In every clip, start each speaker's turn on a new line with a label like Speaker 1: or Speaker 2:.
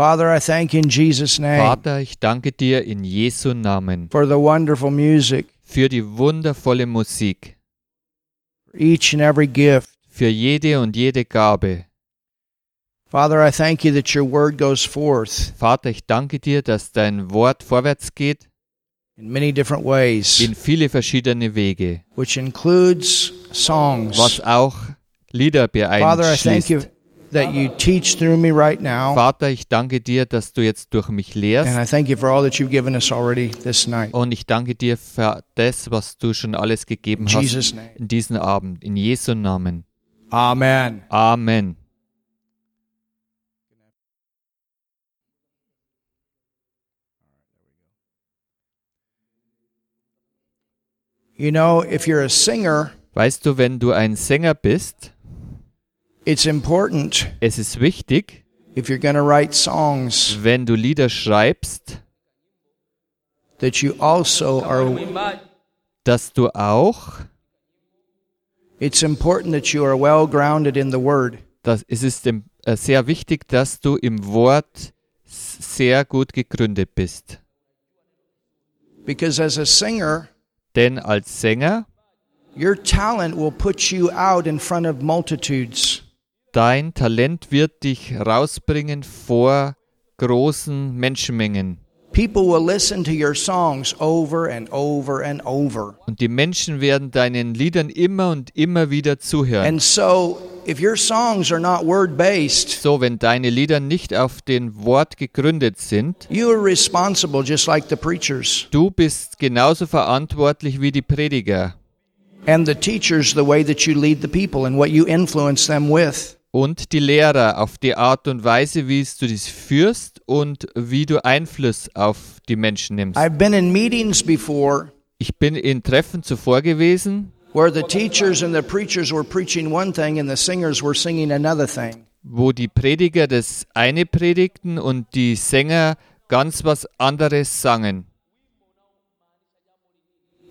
Speaker 1: Father, I thank you in Jesus' name
Speaker 2: Vater, ich danke dir in Jesu Namen
Speaker 1: for the wonderful music,
Speaker 2: für die wundervolle Musik,
Speaker 1: for each and every gift.
Speaker 2: für jede und jede Gabe.
Speaker 1: Father, I thank you that your word goes forth
Speaker 2: Vater, ich danke dir, dass dein Wort vorwärts geht
Speaker 1: in many different ways,
Speaker 2: in viele verschiedene Wege,
Speaker 1: which includes songs.
Speaker 2: was auch Lieder
Speaker 1: Father, I thank you. That you teach through me right now.
Speaker 2: Vater, ich danke dir, dass du jetzt durch mich
Speaker 1: And
Speaker 2: lehrst
Speaker 1: I thank you for all that you've given us already this night.
Speaker 2: und ich danke dir für das, was du schon alles gegeben
Speaker 1: In
Speaker 2: hast in diesen Abend. In Jesu Namen.
Speaker 1: Amen.
Speaker 2: Amen.
Speaker 1: You know, if you're a singer,
Speaker 2: Weißt du, wenn du ein Sänger bist,
Speaker 1: it's important
Speaker 2: es ist wichtig,
Speaker 1: if you're going to write songs
Speaker 2: wenn du Lieder schreibst,
Speaker 1: that you also are
Speaker 2: dass du auch,
Speaker 1: it's important that you are well grounded in the word.
Speaker 2: dass es ist äh, sehr wichtig, dass du im Wort sehr gut gegründet bist.
Speaker 1: Because as a singer,
Speaker 2: Denn als Sänger,
Speaker 1: your talent will put you out in front of multitudes.
Speaker 2: Dein Talent wird dich rausbringen vor großen Menschenmengen.
Speaker 1: People will listen to your songs over and over and over.
Speaker 2: Und die Menschen werden deinen Liedern immer und immer wieder zuhören.
Speaker 1: And so, if your songs are not word based,
Speaker 2: So, wenn deine Lieder nicht auf den Wort gegründet sind,
Speaker 1: you are responsible just like the preachers
Speaker 2: du bist genauso verantwortlich wie die Prediger
Speaker 1: and the teachers, the way that you lead the people and what you influence them with.
Speaker 2: Und die Lehrer auf die Art und Weise, wie du dies führst und wie du Einfluss auf die Menschen nimmst.
Speaker 1: I've been in meetings before
Speaker 2: Ich bin in Treffen zuvor gewesen,
Speaker 1: where the teachers and the preachers were preaching one thing and the singers were singing another thing.
Speaker 2: wo die Prediger das eine predigten und die Sänger ganz was anderes sangen.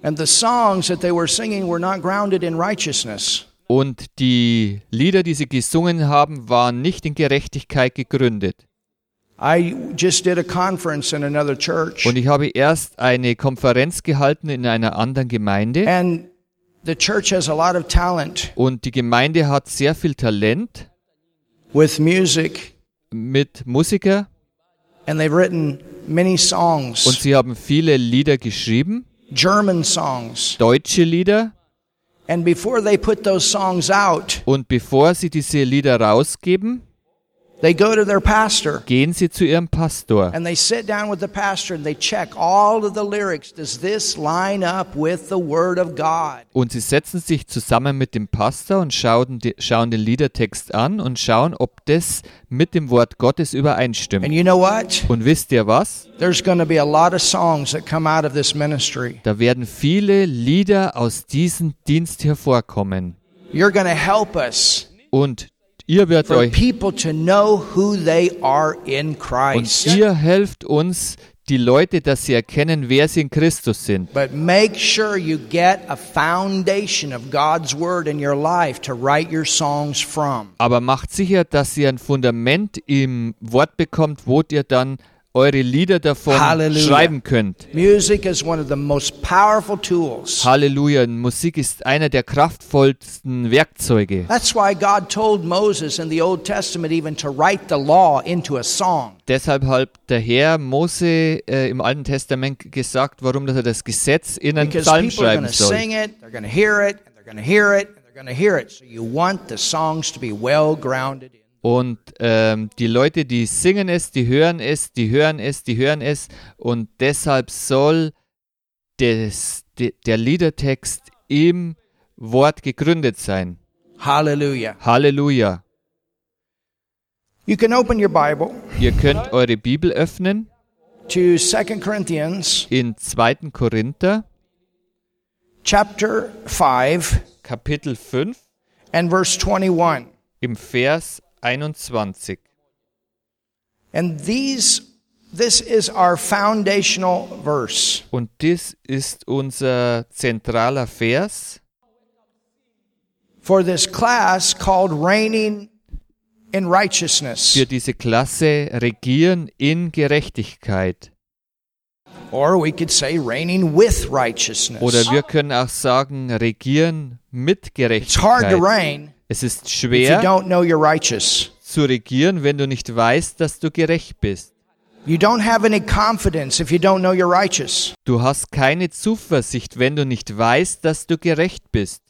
Speaker 1: And the songs that they were singing were not grounded in righteousness.
Speaker 2: Und die Lieder, die sie gesungen haben, waren nicht in Gerechtigkeit gegründet.
Speaker 1: I just did a conference in another church,
Speaker 2: Und ich habe erst eine Konferenz gehalten in einer anderen Gemeinde.
Speaker 1: and the church has a lot of talent
Speaker 2: Und die Gemeinde hat sehr viel Talent
Speaker 1: with music,
Speaker 2: mit Musiker
Speaker 1: and they've written many
Speaker 2: und sie haben viele Lieder geschrieben,
Speaker 1: German songs.
Speaker 2: deutsche Lieder. Und bevor sie diese Lieder rausgeben,
Speaker 1: they go to their pastor
Speaker 2: gehen sie zu ihrem Pastor
Speaker 1: and they sit down with the pastor and they check all of the lyrics. Does this line up with the Word of God?
Speaker 2: und sie setzen sich zusammen mit dem Pastor und schauen, die, schauen den Liedertext an und schauen, ob das mit dem Wort Gottes
Speaker 1: And
Speaker 2: übereinstimmt.
Speaker 1: you know what?
Speaker 2: Und wisst ihr was?
Speaker 1: There's going to be a lot of songs that come out of this ministry.
Speaker 2: Da werden viele Lieder aus diesem Dienst hervorkommen.
Speaker 1: You're going to help us
Speaker 2: Und ihr werdet
Speaker 1: for
Speaker 2: euch
Speaker 1: people to know who they are in
Speaker 2: und ihr helft uns, die Leute, dass sie erkennen, wer sie in Christus sind.
Speaker 1: But make sure you get a foundation of God's Word in your life to write your songs from.
Speaker 2: Aber macht sicher, dass ihr ein Fundament im Wort bekommt, wo ihr dann eure Lieder davon
Speaker 1: Halleluja.
Speaker 2: schreiben könnt.
Speaker 1: Music is one of the most powerful tools.
Speaker 2: Halleluja, Musik ist einer der kraftvollsten Werkzeuge.
Speaker 1: That's why God told Moses in the Old Testament even to write the law into a song.
Speaker 2: Deshalb hat der Herr Mose äh, im Alten Testament gesagt, warum dass er das Gesetz in einen
Speaker 1: Because
Speaker 2: Psalm schreiben
Speaker 1: to
Speaker 2: soll.
Speaker 1: sing it, they're going to hear it, and they're going to hear it, and they're going to hear it. So you want the songs to be well grounded in.
Speaker 2: Und ähm, die Leute, die singen es, die hören es, die hören es, die hören es. Und deshalb soll des, de, der Liedertext im Wort gegründet sein.
Speaker 1: Hallelujah.
Speaker 2: Halleluja.
Speaker 1: You can open your Bible
Speaker 2: Ihr könnt eure Bibel öffnen
Speaker 1: to 2 Corinthians
Speaker 2: in 2. Korinther,
Speaker 1: chapter 5
Speaker 2: Kapitel 5,
Speaker 1: and verse 21.
Speaker 2: im Vers 21.
Speaker 1: And these this is our foundational verse.
Speaker 2: Und dies ist unser zentraler Vers
Speaker 1: for this class called Reigning in righteousness.
Speaker 2: für diese Klasse regieren in Gerechtigkeit.
Speaker 1: Or we could say reigning with righteousness.
Speaker 2: Oder wir können auch sagen, regieren mit
Speaker 1: It's hard to
Speaker 2: Gerechtigkeit.
Speaker 1: reign
Speaker 2: Es ist schwer
Speaker 1: don't know you're righteous.
Speaker 2: zu regieren, wenn du nicht weißt, dass du gerecht bist.
Speaker 1: You don't have any confidence if you don't know you're righteous.
Speaker 2: Du hast keine Zuversicht, wenn du nicht weißt, dass du gerecht bist.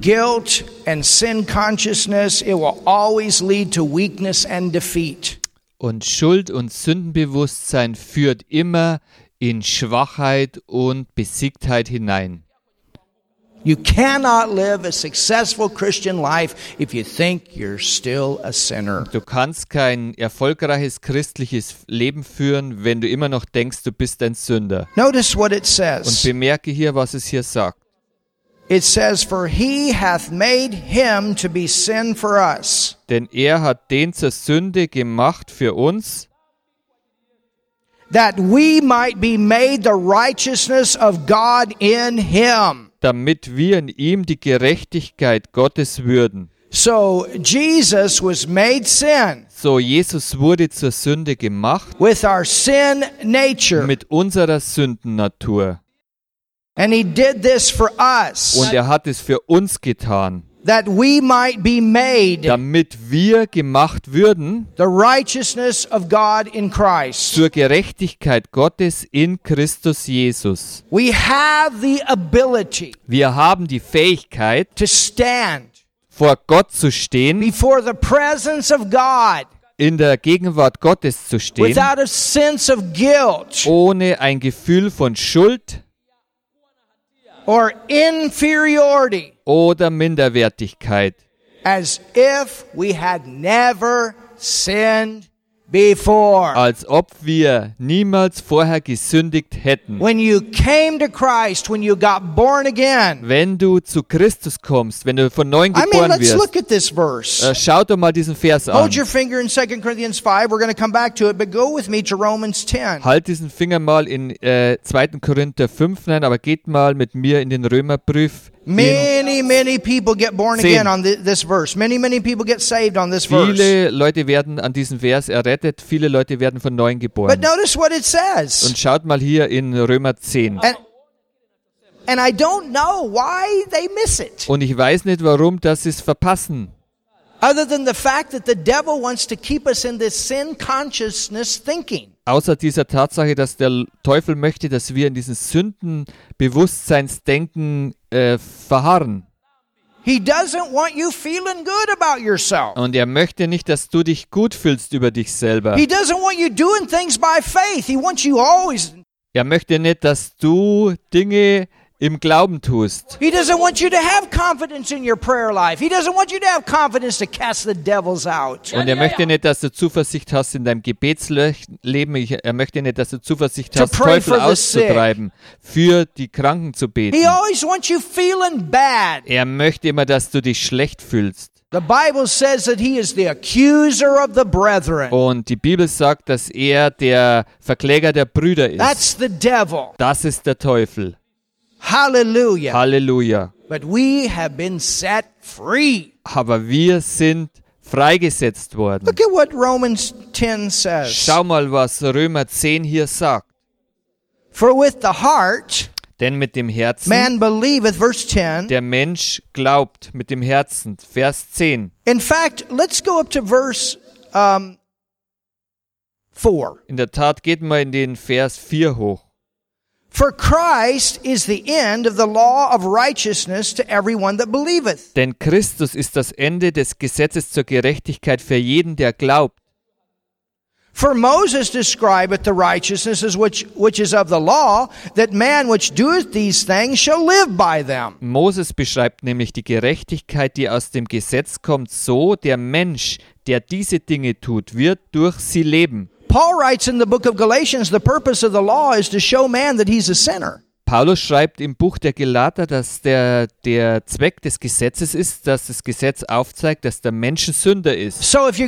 Speaker 1: Guilt and sin consciousness, it will always lead to weakness and defeat.
Speaker 2: Und Schuld und Sündenbewusstsein führt immer in Schwachheit und Besiegtheit hinein.
Speaker 1: You cannot live a successful Christian life if you think you're still a sinner.
Speaker 2: Du kannst kein erfolgreiches christliches Leben führen, wenn du immer noch denkst, du bist ein Sünder.
Speaker 1: Notice what it says.
Speaker 2: Und bemerke hier, was es hier sagt.
Speaker 1: It says, For he hath made him to be sin for us,
Speaker 2: Denn er hat den zur Sünde gemacht für uns,
Speaker 1: that we might be made the righteousness of God in him.
Speaker 2: Damit wir in ihm die Gerechtigkeit Gottes würden.
Speaker 1: So Jesus was made sin
Speaker 2: So, Jesus wurde zur Sünde gemacht
Speaker 1: with our sin nature.
Speaker 2: mit unserer Sündennatur.
Speaker 1: And he did this for us,
Speaker 2: Und er hat es für uns getan,
Speaker 1: that we might be made
Speaker 2: damit wir gemacht würden
Speaker 1: the righteousness of God in Christ.
Speaker 2: zur Gerechtigkeit Gottes in Christus Jesus.
Speaker 1: We have the ability
Speaker 2: Wir haben die Fähigkeit,
Speaker 1: to stand
Speaker 2: vor Gott zu stehen,
Speaker 1: before the presence of God
Speaker 2: in der Gegenwart Gottes zu stehen,
Speaker 1: without a sense of guilt
Speaker 2: ohne ein Gefühl von Schuld
Speaker 1: or inferiority,
Speaker 2: oder Minderwertigkeit,
Speaker 1: as if we had never sinned before.
Speaker 2: als ob wir niemals vorher gesündigt hätten.
Speaker 1: When you came to Christ, when you got born again,
Speaker 2: Wenn du zu Christus kommst, wenn du von neuem
Speaker 1: I mean,
Speaker 2: geboren
Speaker 1: let's look
Speaker 2: wirst,
Speaker 1: at this verse.
Speaker 2: äh, schau doch mal diesen Vers an.
Speaker 1: Hold your finger in 2 Corinthians 5. We're going to come back to it, but go with me to Romans 10.
Speaker 2: Halt diesen Finger mal in äh, 2. Korinther 5 rein, aber geht mal mit mir in den Römerbrief.
Speaker 1: Many, many people get born again on thi- this verse. Many, many people get saved on this verse.
Speaker 2: viele Leute werden an diesem Vers errettet, viele Leute werden von neuem
Speaker 1: But
Speaker 2: geboren.
Speaker 1: notice what it says.
Speaker 2: Und schaut mal hier in Römer 10.
Speaker 1: And, and I don't know why they miss it,
Speaker 2: Und ich weiß nicht, warum das ist verpassen.
Speaker 1: other than the fact that the devil wants to keep us in this sin consciousness thinking.
Speaker 2: Außer dieser Tatsache, dass der Teufel möchte, dass wir in diesem Sündenbewusstseinsdenken äh, verharren.
Speaker 1: He doesn't want you feeling good about yourself.
Speaker 2: Und er möchte nicht, dass du dich gut fühlst über dich selber.
Speaker 1: He doesn't want you doing things by faith. He wants you always.
Speaker 2: Er möchte nicht, dass du Dinge im Glauben tust.
Speaker 1: He doesn't want you to have confidence in your prayer life. He doesn't want you to have confidence to cast the devils out.
Speaker 2: Und er möchte nicht, dass du Zuversicht hast in deinem Gebetsleben. Er möchte nicht, dass du Zuversicht hast, Teufel auszutreiben, für die Kranken zu beten.
Speaker 1: He always wants you feeling bad.
Speaker 2: Er möchte immer, dass du dich schlecht fühlst.
Speaker 1: The Bible says that he is the accuser of the brethren.
Speaker 2: Und die Bibel sagt, dass er der Verkläger der Brüder ist.
Speaker 1: That's the devil.
Speaker 2: Das ist der Teufel.
Speaker 1: Hallelujah.
Speaker 2: Halleluja.
Speaker 1: But we have been set free.
Speaker 2: Aber wir sind freigesetzt worden.
Speaker 1: Look at what Romans 10 says.
Speaker 2: Schau mal, was Römer 10 hier sagt.
Speaker 1: For with the heart
Speaker 2: Denn mit dem Herzen,
Speaker 1: man believeth, verse 10.
Speaker 2: der Mensch glaubt mit dem Herzen. Vers 10.
Speaker 1: In fact, let's go up to verse um, 4.
Speaker 2: In der Tat geht mal in den Vers 4 hoch. Denn Christus ist das Ende des Gesetzes zur Gerechtigkeit für jeden, der glaubt.
Speaker 1: For Moses describeth the righteousnesses which, which is of the law, that man which doeth these things shall live by them.
Speaker 2: Moses beschreibt nämlich die Gerechtigkeit, die aus dem Gesetz kommt, so der Mensch, der diese Dinge tut, wird durch sie leben.
Speaker 1: Paul writes in the book of Galatians, the purpose of the law is to show man that he's a sinner.
Speaker 2: Paulus schreibt im Buch der Gelater, dass der, der Zweck des Gesetzes ist, dass das Gesetz aufzeigt, dass der Mensch Sünder ist. Also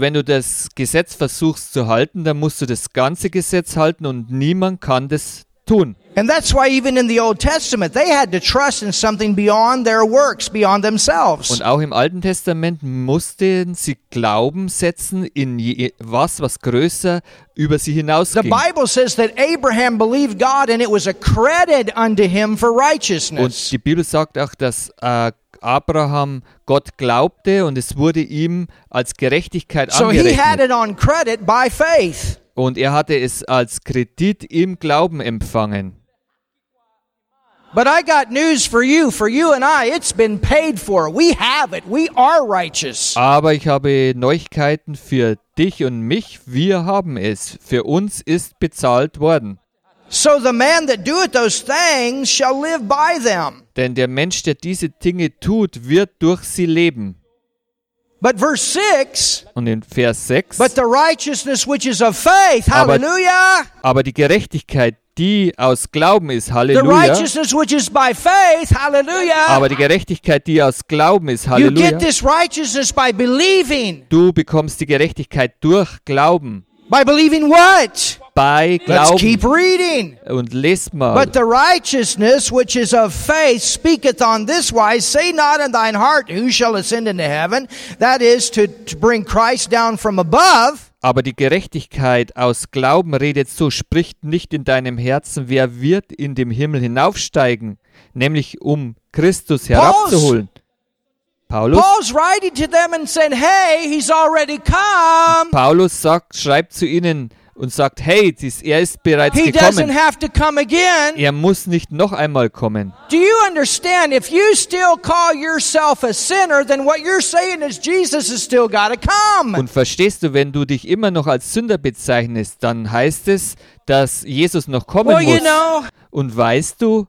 Speaker 2: wenn du das Gesetz versuchst zu halten, dann musst du das ganze Gesetz halten und niemand kann das tun.
Speaker 1: And that's why even in the Old Testament, they had to trust in something beyond their works, beyond themselves.
Speaker 2: Und auch im Alten Testament mussten sie Glauben setzen in je, was, was größer über sie
Speaker 1: The
Speaker 2: hinausging.
Speaker 1: Bible says that Abraham believed God and it was accredited unto him for
Speaker 2: Und
Speaker 1: righteousness.
Speaker 2: die Bibel sagt auch, dass äh, Abraham Gott glaubte und es wurde ihm als Gerechtigkeit
Speaker 1: So he had
Speaker 2: angerechnet.
Speaker 1: it on credit by faith.
Speaker 2: Und er hatte es als Kredit im Glauben empfangen.
Speaker 1: But I got news for you, for you and I. It's been paid for. We have it. We are righteous.
Speaker 2: Aber ich habe Neuigkeiten für dich und mich. Wir haben es. Für uns ist bezahlt worden.
Speaker 1: So the man that doeth those things shall live by them.
Speaker 2: Denn der Mensch, der diese Dinge tut, wird durch sie leben.
Speaker 1: But verse 6
Speaker 2: Und in Vers 6.
Speaker 1: But the righteousness which is of faith,
Speaker 2: Aber-
Speaker 1: hallelujah.
Speaker 2: Aber die Gerechtigkeit, die aus Glauben ist, Halleluja.
Speaker 1: righteousness which is by faith, hallelujah.
Speaker 2: Aber die Gerechtigkeit, die aus Glauben ist, Halleluja.
Speaker 1: get this righteousness by believing.
Speaker 2: Du bekommst die Gerechtigkeit durch Glauben.
Speaker 1: By believing what?
Speaker 2: Bei
Speaker 1: Let's keep
Speaker 2: Glauben.
Speaker 1: reading.
Speaker 2: Und lest mal.
Speaker 1: But the righteousness which is of faith speaketh on this wise, say not in thine heart, who shall ascend into heaven? That is to, to bring Christ down from above.
Speaker 2: Aber die Gerechtigkeit aus Glauben redet so, spricht nicht in deinem Herzen, wer wird in dem Himmel hinaufsteigen, nämlich um Christus herabzuholen. Paulus,
Speaker 1: Paul's writing to them and saying, hey, he's already come.
Speaker 2: Paulus sagt, schreibt zu ihnen und sagt, hey, er ist bereits
Speaker 1: He doesn't
Speaker 2: gekommen.
Speaker 1: have to come again.
Speaker 2: Er muss nicht noch einmal kommen.
Speaker 1: Do you understand? If you still call yourself a sinner, then what you're saying is Jesus has still got to come.
Speaker 2: Und verstehst du, wenn du dich immer noch als Sünder bezeichnest, dann heißt es, dass Jesus noch kommen
Speaker 1: Well, you
Speaker 2: muss.
Speaker 1: know,
Speaker 2: Und weißt du,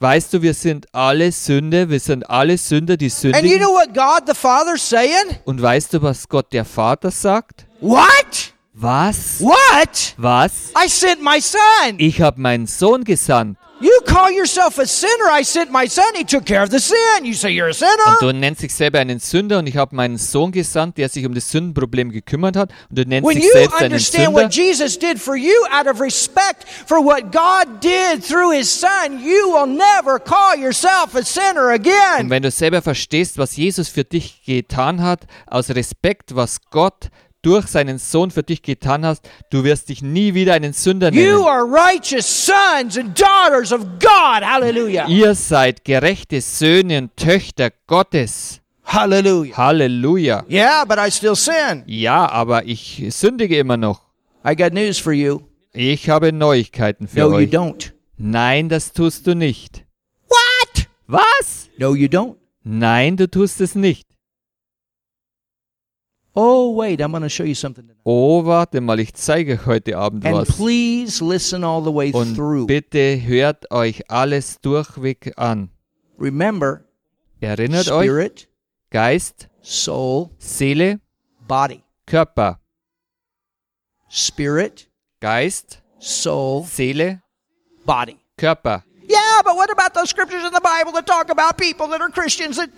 Speaker 2: weißt du, wir sind alle Sünder, wir sind alle Sünder, die
Speaker 1: And you
Speaker 2: sündigen.
Speaker 1: know what God the Father's saying?
Speaker 2: Und weißt du, was Gott der Vater sagt?
Speaker 1: What?
Speaker 2: Was?
Speaker 1: What?
Speaker 2: Was?
Speaker 1: I sent my son.
Speaker 2: Ich habe meinen Sohn gesandt.
Speaker 1: You call yourself a sinner. I sent my son. He took care of the sin. You say you're a
Speaker 2: Und
Speaker 1: sinner?
Speaker 2: du nennst dich selber einen Sünder und ich habe meinen Sohn gesandt, der sich um das Sündenproblem gekümmert hat. Und du nennst
Speaker 1: When
Speaker 2: dich
Speaker 1: you
Speaker 2: selbst einen
Speaker 1: understand
Speaker 2: Sünder.
Speaker 1: what Jesus did for you out of respect for what God did through his son, you will never call yourself a sinner
Speaker 2: Und
Speaker 1: again.
Speaker 2: wenn du selber verstehst, was Jesus für dich getan hat, aus Respekt, was Gott durch seinen Sohn für dich getan hat, du wirst dich nie wieder einen Sünder
Speaker 1: You
Speaker 2: nennen.
Speaker 1: are righteous sons and daughters of God. Hallelujah.
Speaker 2: Ihr seid gerechte Söhne und Töchter Gottes.
Speaker 1: Hallelujah.
Speaker 2: Halleluja.
Speaker 1: Yeah, but I still sin.
Speaker 2: Ja, aber ich sündige immer noch.
Speaker 1: I got news for you.
Speaker 2: Ich habe Neuigkeiten für
Speaker 1: No, you
Speaker 2: euch.
Speaker 1: don't.
Speaker 2: Nein, das tust du nicht.
Speaker 1: What?
Speaker 2: Was?
Speaker 1: No, you don't.
Speaker 2: Nein, du tust es nicht.
Speaker 1: Oh, wait, I'm going to show you something tonight.
Speaker 2: Oh, warte mal, ich zeige euch heute Abend
Speaker 1: And
Speaker 2: was.
Speaker 1: please listen all the way
Speaker 2: Und
Speaker 1: through.
Speaker 2: bitte hört euch alles durchweg an.
Speaker 1: Remember,
Speaker 2: Erinnert euch,
Speaker 1: spirit,
Speaker 2: Geist,
Speaker 1: soul,
Speaker 2: Seele,
Speaker 1: body.
Speaker 2: Körper.
Speaker 1: Spirit,
Speaker 2: Geist,
Speaker 1: soul,
Speaker 2: Seele,
Speaker 1: body.
Speaker 2: Körper.
Speaker 1: Yeah, but what about those scriptures in the Bible that talk about people that are Christians that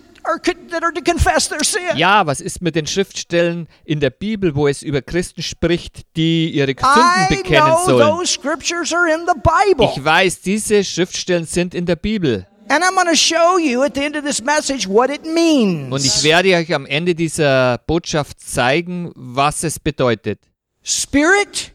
Speaker 2: Ja, was ist mit den Schriftstellen in der Bibel, wo es über Christen spricht, die ihre Sünden
Speaker 1: I
Speaker 2: bekennen
Speaker 1: know
Speaker 2: sollen?
Speaker 1: those scriptures are in the Bible.
Speaker 2: Ich weiß, diese Schriftstellen sind in der Bibel.
Speaker 1: And I'm going to show you at the end of this message what it means.
Speaker 2: Und ich werde euch am Ende dieser Botschaft zeigen, was es bedeutet.
Speaker 1: Spirit,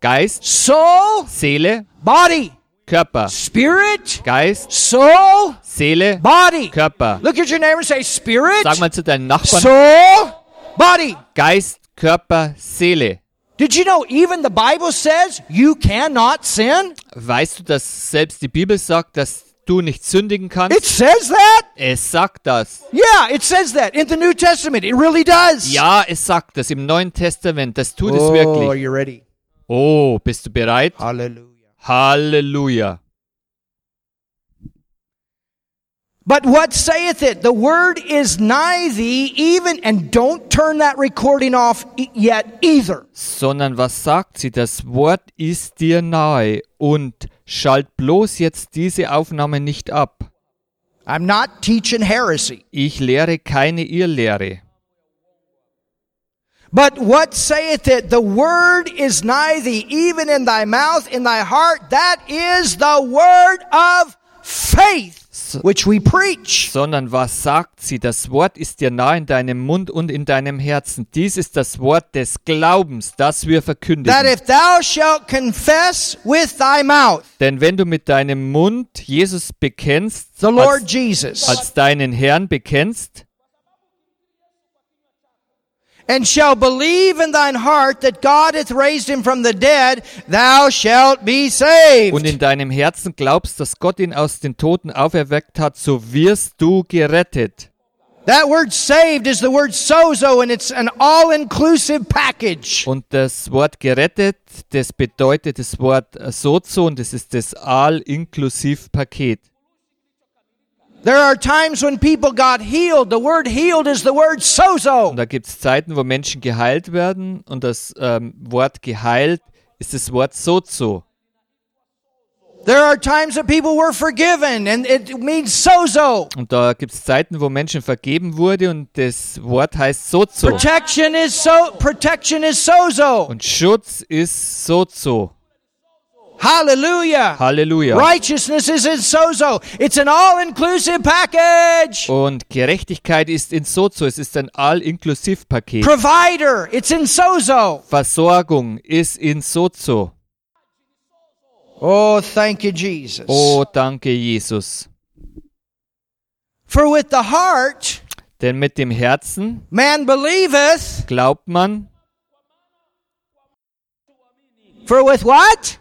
Speaker 2: Geist,
Speaker 1: soul,
Speaker 2: Seele,
Speaker 1: body.
Speaker 2: Körper.
Speaker 1: Spirit,
Speaker 2: Geist,
Speaker 1: soul,
Speaker 2: Seele,
Speaker 1: body.
Speaker 2: Körper.
Speaker 1: Look at your neighbor and say spirit,
Speaker 2: Sag mal zu deinen Nachbarn,
Speaker 1: soul, body.
Speaker 2: Geist, Körper, Seele.
Speaker 1: Did you know even the Bible says you cannot sin?
Speaker 2: Weißt du, dass selbst die Bibel sagt, dass du nicht sündigen
Speaker 1: It
Speaker 2: kannst?
Speaker 1: says that?
Speaker 2: Es sagt das.
Speaker 1: Yeah, it says that in the New Testament. It really does.
Speaker 2: Ja, es sagt das im Neuen Testament. Das tut es
Speaker 1: Oh, are
Speaker 2: wirklich.
Speaker 1: you ready?
Speaker 2: Oh, bist du bereit?
Speaker 1: Hallelujah.
Speaker 2: Halleluja.
Speaker 1: But what saith it? The word is nigh thee, even, and don't turn that recording off e- yet either.
Speaker 2: Sondern was sagt sie? Das Wort ist dir nahe und schalt bloß jetzt diese Aufnahme nicht ab.
Speaker 1: I'm not teaching heresy.
Speaker 2: Ich lehre keine Irrlehre.
Speaker 1: But what saith it? The word is nigh thee, even in thy mouth, in thy heart. That is the word of faith, which we preach.
Speaker 2: sondern was sagt sie? Das Wort ist dir nah in deinem Mund und in deinem Herzen. Dies ist das Wort des Glaubens, das wir
Speaker 1: That
Speaker 2: verkündigen.
Speaker 1: if thou shalt confess with thy mouth
Speaker 2: Denn wenn du mit deinem Mund Jesus bekennst,
Speaker 1: the Lord
Speaker 2: als,
Speaker 1: Jesus,
Speaker 2: als deinen Herrn bekennst
Speaker 1: and shall believe in thine heart that God hath raised him from the dead, thou shalt be saved.
Speaker 2: und in deinem Herzen glaubst, dass Gott ihn aus den Toten auferweckt hat, so wirst du gerettet.
Speaker 1: That word saved is the word sozo, and it's an all inclusive package.
Speaker 2: Und das Wort gerettet, das bedeutet das Wort sozo und das ist das All-Inklusiv-Paket.
Speaker 1: There are times when people got healed. The word healed is the word sozo.
Speaker 2: Und da gibt es Zeiten, wo Menschen geheilt werden und das ähm, Wort geheilt ist das Wort sozo.
Speaker 1: There are times that people were forgiven, and it means sozo.
Speaker 2: Und da gibt es Zeiten, wo Menschen vergeben wurde und das Wort heißt sozo.
Speaker 1: Protection is so. Protection is sozo.
Speaker 2: Und Schutz ist sozo.
Speaker 1: Hallelujah.
Speaker 2: Halleluja.
Speaker 1: Righteousness is in sozo. It's an all-inclusive package.
Speaker 2: Und Gerechtigkeit ist in sozo. Es ist ein All-Inklusiv-Paket.
Speaker 1: Provider, it's in sozo.
Speaker 2: Versorgung ist in sozo.
Speaker 1: Oh, thank you, Jesus.
Speaker 2: Oh, danke, Jesus.
Speaker 1: For with the heart
Speaker 2: Denn mit dem Herzen
Speaker 1: man believeth.
Speaker 2: glaubt man,
Speaker 1: For with what?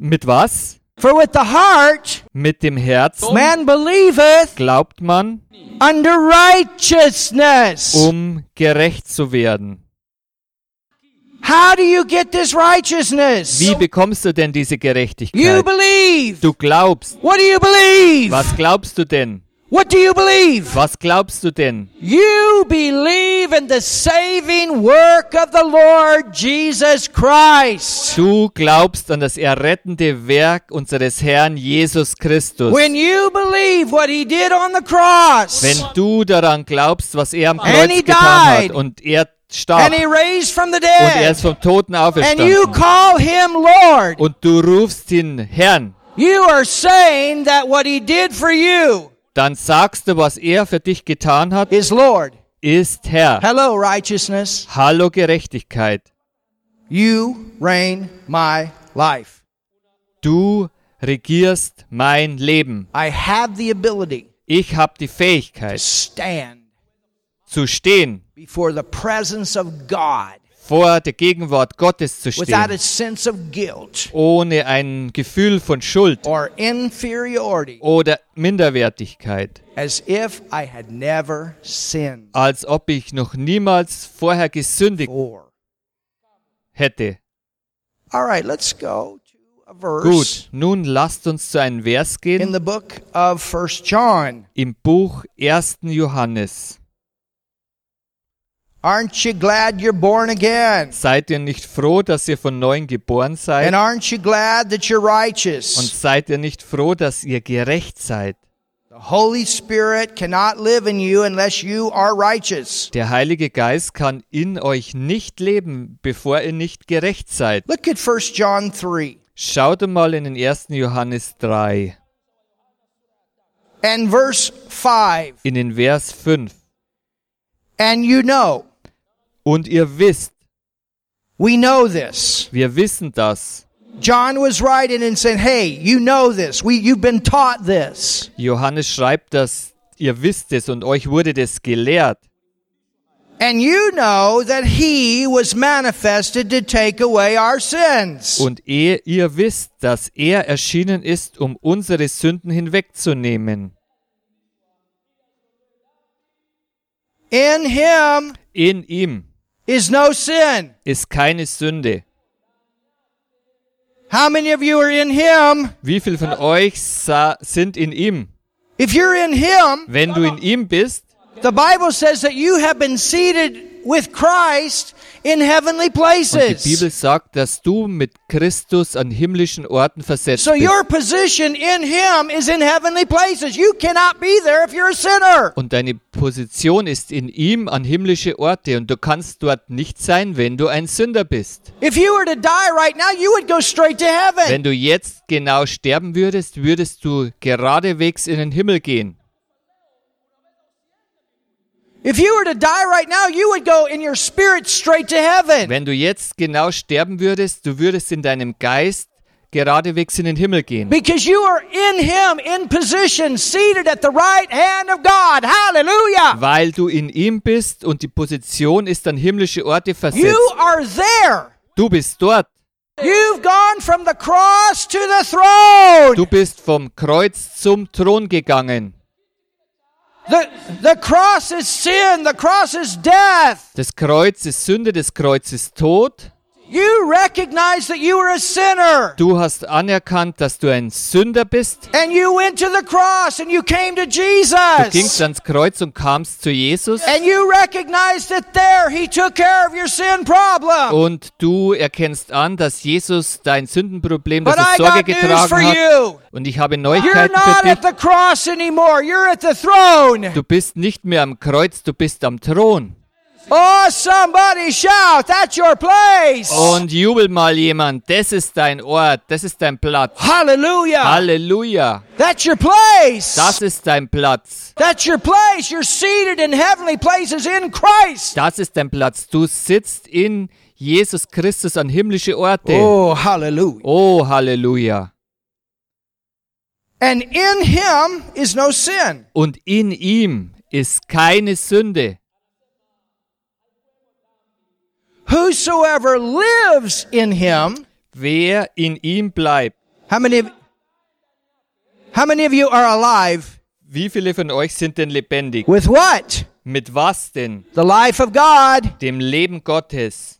Speaker 2: Mit was?
Speaker 1: For with the heart
Speaker 2: Mit dem Herzen
Speaker 1: man believeth
Speaker 2: glaubt man,
Speaker 1: under righteousness.
Speaker 2: um gerecht zu werden.
Speaker 1: How do you get this righteousness?
Speaker 2: Wie bekommst du denn diese
Speaker 1: You
Speaker 2: Gerechtigkeit?
Speaker 1: believe.
Speaker 2: Du glaubst.
Speaker 1: What do you believe?
Speaker 2: Was glaubst du denn?
Speaker 1: What do you believe?
Speaker 2: Was glaubst du denn?
Speaker 1: You believe in the saving work of the Lord Jesus Christ.
Speaker 2: Du glaubst an das errettende Werk unseres Herrn Jesus Christus.
Speaker 1: When you believe what he did on the cross
Speaker 2: Wenn du daran glaubst, was er am Kreuz getan
Speaker 1: died.
Speaker 2: hat und er starb
Speaker 1: and he raised from the
Speaker 2: und er ist vom Toten
Speaker 1: and you
Speaker 2: auferstanden
Speaker 1: call him Lord,
Speaker 2: und du rufst ihn Herrn,
Speaker 1: you are saying that what he did for you
Speaker 2: dann sagst du, was er für dich getan hat,
Speaker 1: is Lord.
Speaker 2: ist Herr.
Speaker 1: Hello, righteousness.
Speaker 2: Hallo Gerechtigkeit.
Speaker 1: You reign my life.
Speaker 2: Du regierst mein Leben.
Speaker 1: I have the ability
Speaker 2: Ich habe die
Speaker 1: to
Speaker 2: Fähigkeit
Speaker 1: stand
Speaker 2: zu stehen,
Speaker 1: before the presence of God
Speaker 2: vor der Gegenwart Gottes zu stehen, ohne ein Gefühl von Schuld oder Minderwertigkeit, als ob ich noch niemals vorher gesündigt hätte. Gut, nun lasst uns zu einem Vers gehen im Buch 1. Johannes.
Speaker 1: Aren't you glad you're born again?
Speaker 2: Seid ihr nicht froh, dass ihr von neuem geboren
Speaker 1: And
Speaker 2: seid?
Speaker 1: aren't you glad that you're
Speaker 2: Und
Speaker 1: righteous?
Speaker 2: seid ihr nicht froh, dass ihr gerecht seid?
Speaker 1: The Holy Spirit cannot live in you unless you are righteous.
Speaker 2: Der Heilige Geist kann in euch nicht leben, bevor ihr nicht gerecht seid.
Speaker 1: Look at 1 John 3
Speaker 2: Schaut mal in den 1. Johannes 3,
Speaker 1: and verse 5.
Speaker 2: in den Vers 5.
Speaker 1: And you know,
Speaker 2: Und ihr wisst,
Speaker 1: we know this.
Speaker 2: wir wissen das.
Speaker 1: John was writing and saying, "Hey, you know this. We you've been taught this."
Speaker 2: Johannes schreibt, dass ihr wisst es und euch wurde das gelehrt.
Speaker 1: And you know that he was manifested to take away our sins.
Speaker 2: Und ehe ihr wisst, dass er erschienen ist, um unsere Sünden hinwegzunehmen.
Speaker 1: In him
Speaker 2: In ihm
Speaker 1: is no sin.
Speaker 2: ist keine Sünde.
Speaker 1: How many of you are in him?
Speaker 2: Wie viel von euch sind in ihm?
Speaker 1: If you're in him,
Speaker 2: Wenn du in ihm bist,
Speaker 1: the Bible says that you have been seated with Christ in heavenly
Speaker 2: Und die
Speaker 1: places.
Speaker 2: Bibel sagt, dass du mit Christus an himmlischen Orten versetzt
Speaker 1: So
Speaker 2: bist.
Speaker 1: your position in Him is in heavenly places. You cannot be there if you're a sinner.
Speaker 2: Und deine Position ist in ihm an himmlische Orte und du kannst dort nicht sein, wenn du ein Sünder bist.
Speaker 1: If you were to die right now, you would go straight to heaven.
Speaker 2: Wenn du jetzt genau sterben würdest, würdest du geradewegs in den Himmel gehen.
Speaker 1: If you were to die right now, you would go in your spirit straight to heaven.
Speaker 2: Wenn du jetzt genau sterben würdest, du würdest in deinem Geist geradewegs in den Himmel gehen.
Speaker 1: Because you are in Him, in position, seated at the right hand of God. Hallelujah.
Speaker 2: Weil du in ihm bist und die Position ist an himmlische Orte
Speaker 1: You
Speaker 2: versetzt.
Speaker 1: are there.
Speaker 2: Du bist dort.
Speaker 1: You've gone from the cross to the throne.
Speaker 2: Du bist vom Kreuz zum Thron gegangen.
Speaker 1: The, the cross is sin, the cross is death.
Speaker 2: Das Kreuz ist Sünde, das Kreuz ist Tod.
Speaker 1: You recognize that you were a sinner.
Speaker 2: Du hast anerkannt, dass du ein Sünder bist.
Speaker 1: And you went to the cross and you came to
Speaker 2: Du gingst
Speaker 1: Jesus.
Speaker 2: ans Kreuz und kamst zu Jesus.
Speaker 1: And you recognized that there He took care of your sin problem.
Speaker 2: Und du erkennst an, dass Jesus dein Sündenproblem, das es Sorge getragen
Speaker 1: for
Speaker 2: hat.
Speaker 1: you.
Speaker 2: Und ich habe
Speaker 1: You're
Speaker 2: Neuigkeiten
Speaker 1: not
Speaker 2: für
Speaker 1: at
Speaker 2: dich.
Speaker 1: the cross anymore. You're at the throne.
Speaker 2: Du bist nicht mehr am Kreuz, du bist am Thron.
Speaker 1: Oh, somebody shout. That's your place.
Speaker 2: Und jubel mal jemand, das ist dein Ort, das ist dein Platz.
Speaker 1: Hallelujah.
Speaker 2: Halleluja,
Speaker 1: That's your place.
Speaker 2: das ist dein Platz.
Speaker 1: That's your place. You're seated in heavenly places in Christ.
Speaker 2: Das ist dein Platz. Du sitzt in Jesus Christus an himmlische Orte.
Speaker 1: Oh, hallelujah.
Speaker 2: Oh, Halleluja.
Speaker 1: And in him is no sin.
Speaker 2: Und in ihm ist keine Sünde.
Speaker 1: Whosoever lives in him,
Speaker 2: Wer in ihm bleibt.
Speaker 1: how many of, how many of you are alive
Speaker 2: Wie viele von euch sind denn lebendig?
Speaker 1: with what?
Speaker 2: Mit was denn?
Speaker 1: The life of God.
Speaker 2: Dem Leben Gottes.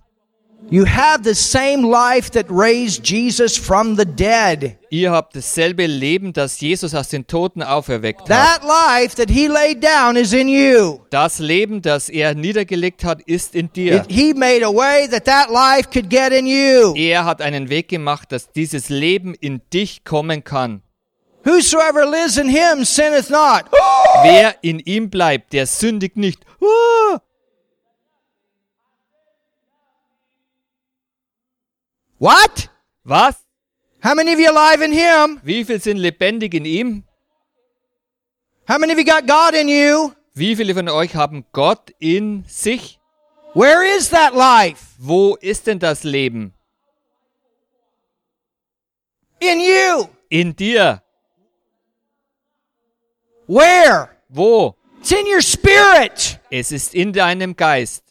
Speaker 1: You have the same life that raised Jesus from the dead.
Speaker 2: Ihr habt dasselbe Leben, das Jesus aus den Toten auferweckt hat.
Speaker 1: That life that he laid down is in you.
Speaker 2: Das Leben, das er niedergelegt hat, ist in dir.
Speaker 1: It- he made a way that that life could get in you.
Speaker 2: Er hat einen Weg gemacht, dass dieses Leben in dich kommen kann.
Speaker 1: Whosoever lives in him sinneth not.
Speaker 2: Wer in ihm bleibt, der sündigt nicht.
Speaker 1: What?
Speaker 2: Was?
Speaker 1: How many of you alive in him?
Speaker 2: Wie viel sind lebendig in ihm?
Speaker 1: How many of you got God in you?
Speaker 2: Wie viele von euch haben Gott in sich?
Speaker 1: Where is that life?
Speaker 2: Wo ist denn das Leben?
Speaker 1: In you.
Speaker 2: In dir.
Speaker 1: Where?
Speaker 2: Wo?
Speaker 1: It's in your spirit.
Speaker 2: Es ist in deinem Geist.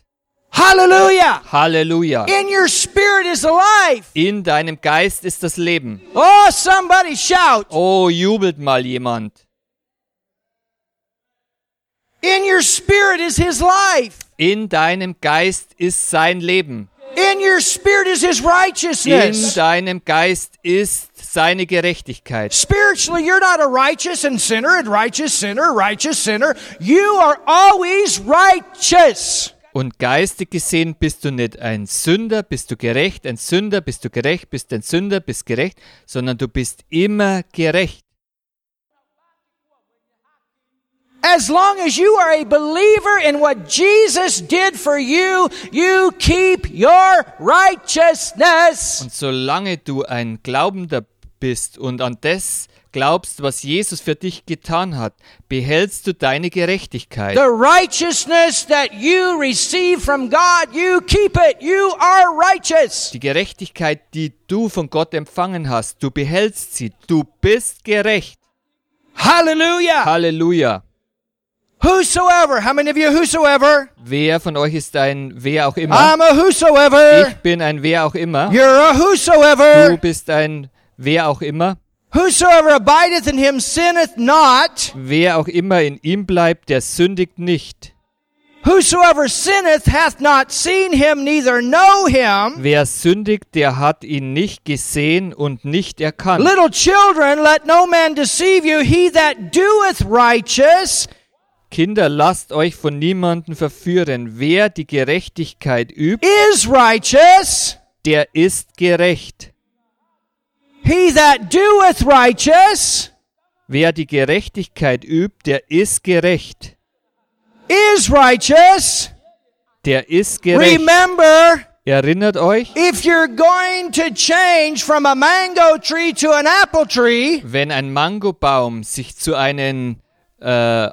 Speaker 1: Hallelujah.
Speaker 2: Halleluja.
Speaker 1: In your spirit is the life.
Speaker 2: In deinem Geist ist das Leben.
Speaker 1: Oh, somebody shout.
Speaker 2: Oh, jubelt mal jemand.
Speaker 1: In your spirit is his life.
Speaker 2: In deinem Geist ist sein Leben.
Speaker 1: In your spirit is his righteousness.
Speaker 2: In deinem Geist ist seine Gerechtigkeit.
Speaker 1: Spiritually, you're not a righteous and sinner and righteous sinner, righteous sinner. You are always righteous.
Speaker 2: Und geistig gesehen bist du nicht ein Sünder, bist du gerecht, ein Sünder, bist du gerecht, bist ein Sünder, bist gerecht, sondern du bist immer gerecht.
Speaker 1: As long as you are a believer in what Jesus did for you, you keep your righteousness.
Speaker 2: Und solange du ein Glaubender bist und an das glaubst, was Jesus für dich getan hat, behältst du deine Gerechtigkeit.
Speaker 1: The righteousness that you receive from God, you keep it. You are righteous.
Speaker 2: Die Gerechtigkeit, die du von Gott empfangen hast, du behältst sie. Du bist gerecht.
Speaker 1: Hallelujah.
Speaker 2: Halleluja.
Speaker 1: Whosoever, how many of you whosoever?
Speaker 2: Wer von euch ist ein wer auch immer?
Speaker 1: I'm a whosoever.
Speaker 2: Ich bin ein wer auch immer.
Speaker 1: You're a
Speaker 2: Du
Speaker 1: whosoever.
Speaker 2: bist ein wer auch immer.
Speaker 1: Whosoever abideth in him sinneth not.
Speaker 2: Wer auch immer in ihm bleibt, der sündigt nicht.
Speaker 1: Whosoever sinneth hath not seen him, neither know him.
Speaker 2: Wer sündigt, der hat ihn nicht gesehen und nicht erkannt.
Speaker 1: Little children, let no man deceive you. He that doeth righteous
Speaker 2: Kinder, lasst euch von niemandem verführen. Wer die Gerechtigkeit übt,
Speaker 1: is righteous.
Speaker 2: der ist gerecht.
Speaker 1: He that doeth righteous
Speaker 2: Wer die Gerechtigkeit übt, der ist gerecht.
Speaker 1: is righteous.
Speaker 2: Der ist gerecht.
Speaker 1: Remember,
Speaker 2: Erinnert euch,
Speaker 1: if you're going to change from a mango tree to an apple tree,
Speaker 2: wenn ein Mangobaum sich zu einem äh,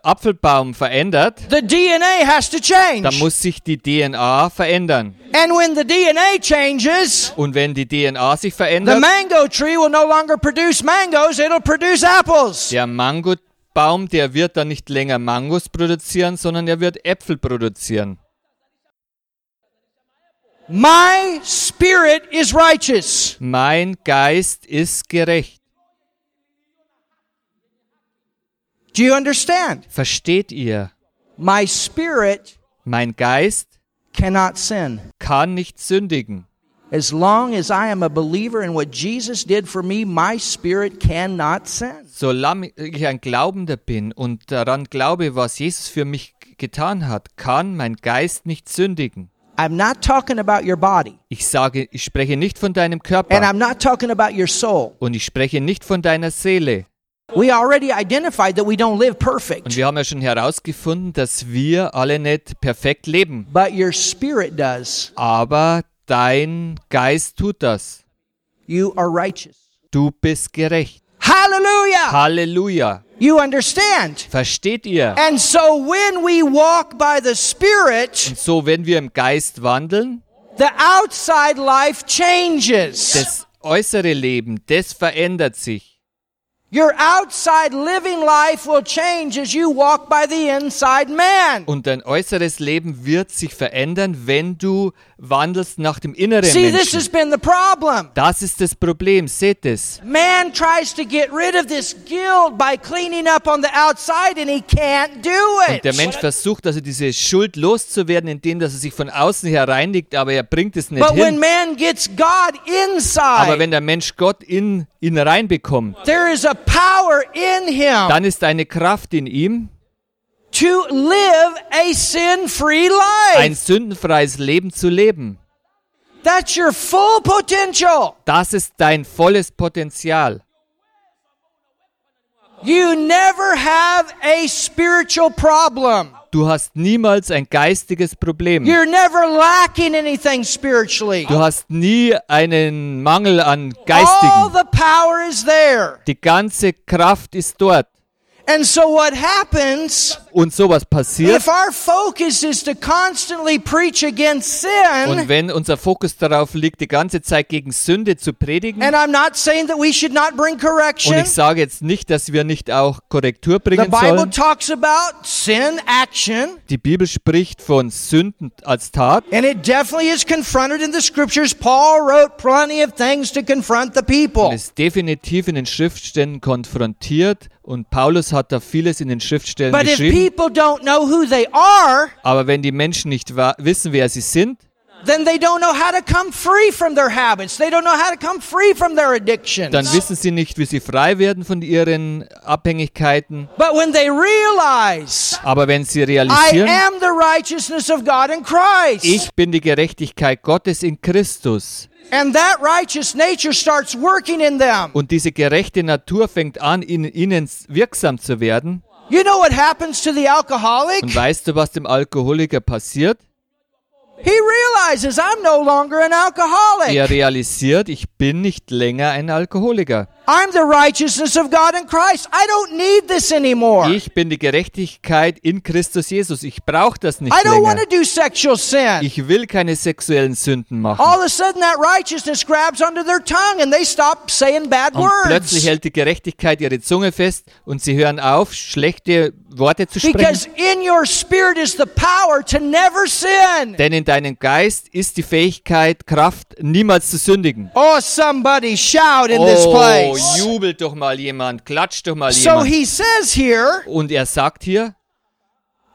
Speaker 2: Apfelbaum verändert,
Speaker 1: the DNA has to change.
Speaker 2: dann muss sich die DNA verändern.
Speaker 1: And when the DNA changes,
Speaker 2: Und wenn die DNA sich
Speaker 1: the
Speaker 2: verändert,
Speaker 1: mango tree will no longer produce mangoes, it'll produce apples.
Speaker 2: der Mangobaum, der wird dann nicht länger Mangos produzieren, sondern er wird Äpfel produzieren.
Speaker 1: My spirit is righteous.
Speaker 2: Mein Geist ist gerecht.
Speaker 1: Do you understand?
Speaker 2: Versteht ihr?
Speaker 1: My spirit
Speaker 2: Mein Geist
Speaker 1: cannot sin.
Speaker 2: kann nicht sündigen.
Speaker 1: As long as I am a believer in what Jesus did for me, my spirit cannot sin.
Speaker 2: Solange ich ein Glaubender bin und daran glaube, was Jesus für mich getan hat, kann mein Geist nicht sündigen.
Speaker 1: I'm not talking about your body,
Speaker 2: Ich sage, ich spreche nicht von deinem
Speaker 1: and
Speaker 2: Körper
Speaker 1: I'm not talking about your soul.
Speaker 2: und ich spreche nicht von deiner Seele.
Speaker 1: We already identified that we don't live
Speaker 2: Und
Speaker 1: perfect,
Speaker 2: wir haben ja schon herausgefunden, dass wir alle nicht perfekt leben.
Speaker 1: but your spirit does.
Speaker 2: Aber dein Geist tut das.
Speaker 1: You are righteous.
Speaker 2: Du bist gerecht.
Speaker 1: Hallelujah!
Speaker 2: Halleluja.
Speaker 1: You understand?
Speaker 2: Versteht ihr?
Speaker 1: And so when we walk by the Spirit,
Speaker 2: So, wenn wir im Geist wandeln,
Speaker 1: the outside life changes.
Speaker 2: das äußere Leben, das verändert sich.
Speaker 1: Your outside living life will change as you walk by the inside man.
Speaker 2: Und dein äußeres Leben wird sich verändern, wenn du wandelst nach dem inneren
Speaker 1: See, this has
Speaker 2: Menschen.
Speaker 1: been the problem.
Speaker 2: Das ist das Problem, seht es.
Speaker 1: Man tries to get rid of this guilt by cleaning up on the outside and he can't do
Speaker 2: Und der Mensch
Speaker 1: it.
Speaker 2: versucht also diese Schuld loszuwerden, indem dass er sich von außen her reinigt, aber er bringt es nicht
Speaker 1: But when
Speaker 2: hin.
Speaker 1: man gets God
Speaker 2: Aber
Speaker 1: inside,
Speaker 2: wenn der Mensch Gott in ihn reinbekommt,
Speaker 1: there is a power in him
Speaker 2: dann ist eine Kraft in ihm,
Speaker 1: to live a sin-free
Speaker 2: ein
Speaker 1: life.
Speaker 2: sündenfreies Leben zu leben.
Speaker 1: That's your full potential.
Speaker 2: Das ist dein volles Potenzial.
Speaker 1: You never have a spiritual problem.
Speaker 2: Du hast niemals ein geistiges Problem.
Speaker 1: You're never lacking anything spiritually.
Speaker 2: Du hast nie einen Mangel an Geistigen.
Speaker 1: the power is there.
Speaker 2: Die ganze Kraft ist dort.
Speaker 1: And so what happens
Speaker 2: Und sowas passiert.
Speaker 1: if our focus is to constantly preach against
Speaker 2: Und
Speaker 1: sin,
Speaker 2: wenn unser Fokus darauf liegt, die ganze Zeit gegen Sünde zu predigen,
Speaker 1: and I'm not saying that we should not bring
Speaker 2: und
Speaker 1: correction.
Speaker 2: ich sage jetzt nicht, dass wir nicht auch Korrektur
Speaker 1: The
Speaker 2: bringen
Speaker 1: Bible
Speaker 2: sollen.
Speaker 1: talks about sin action,
Speaker 2: Die Bibel spricht von Sünden als Tat.
Speaker 1: and it definitely is confronted in the scriptures. Paul wrote plenty of things to confront the
Speaker 2: Und
Speaker 1: people.
Speaker 2: ist definitiv in den Schriftstellen konfrontiert. Und Paulus hat da vieles in den Schriftstellen
Speaker 1: But
Speaker 2: geschrieben.
Speaker 1: people don't know who they are,
Speaker 2: Aber wenn die Menschen nicht wissen, wer sie sind,
Speaker 1: then they don't know how to come free from their habits. They don't know how to come free from their addictions.
Speaker 2: dann wissen sie nicht, wie sie frei werden von ihren Abhängigkeiten.
Speaker 1: But when they realize,
Speaker 2: Aber wenn sie
Speaker 1: I
Speaker 2: realisieren,
Speaker 1: am the righteousness of God in Christ,
Speaker 2: ich bin die Gerechtigkeit Gottes in Christus.
Speaker 1: And that righteous nature starts working in them,
Speaker 2: Und diese gerechte Natur fängt an, in ihnen wirksam zu werden.
Speaker 1: you know what happens to the alcoholic?
Speaker 2: Und weißt du, was dem Alkoholiker passiert? Er realisiert, ich bin nicht länger ein Alkoholiker.
Speaker 1: I'm the righteousness of God in Christ. I don't need this anymore.
Speaker 2: Ich bin die Gerechtigkeit in Christus Jesus. Ich brauche das nicht
Speaker 1: I don't want
Speaker 2: länger.
Speaker 1: to do sexual sin.
Speaker 2: Ich will keine sexuellen Sünden machen.
Speaker 1: All of a sudden, that righteousness grabs onto their tongue and they stop saying bad
Speaker 2: Und plötzlich hält die Gerechtigkeit ihre Zunge fest und sie hören auf, schlechte Worte zu sprechen.
Speaker 1: Because in your spirit is the power to never sin.
Speaker 2: Denn in deinem Geist ist die Fähigkeit, Kraft, niemals zu sündigen.
Speaker 1: Oh, somebody shout in this
Speaker 2: Oh,
Speaker 1: place.
Speaker 2: jubelt doch mal jemand, klatscht doch mal
Speaker 1: So
Speaker 2: jemand.
Speaker 1: he says here,
Speaker 2: Und er sagt hier,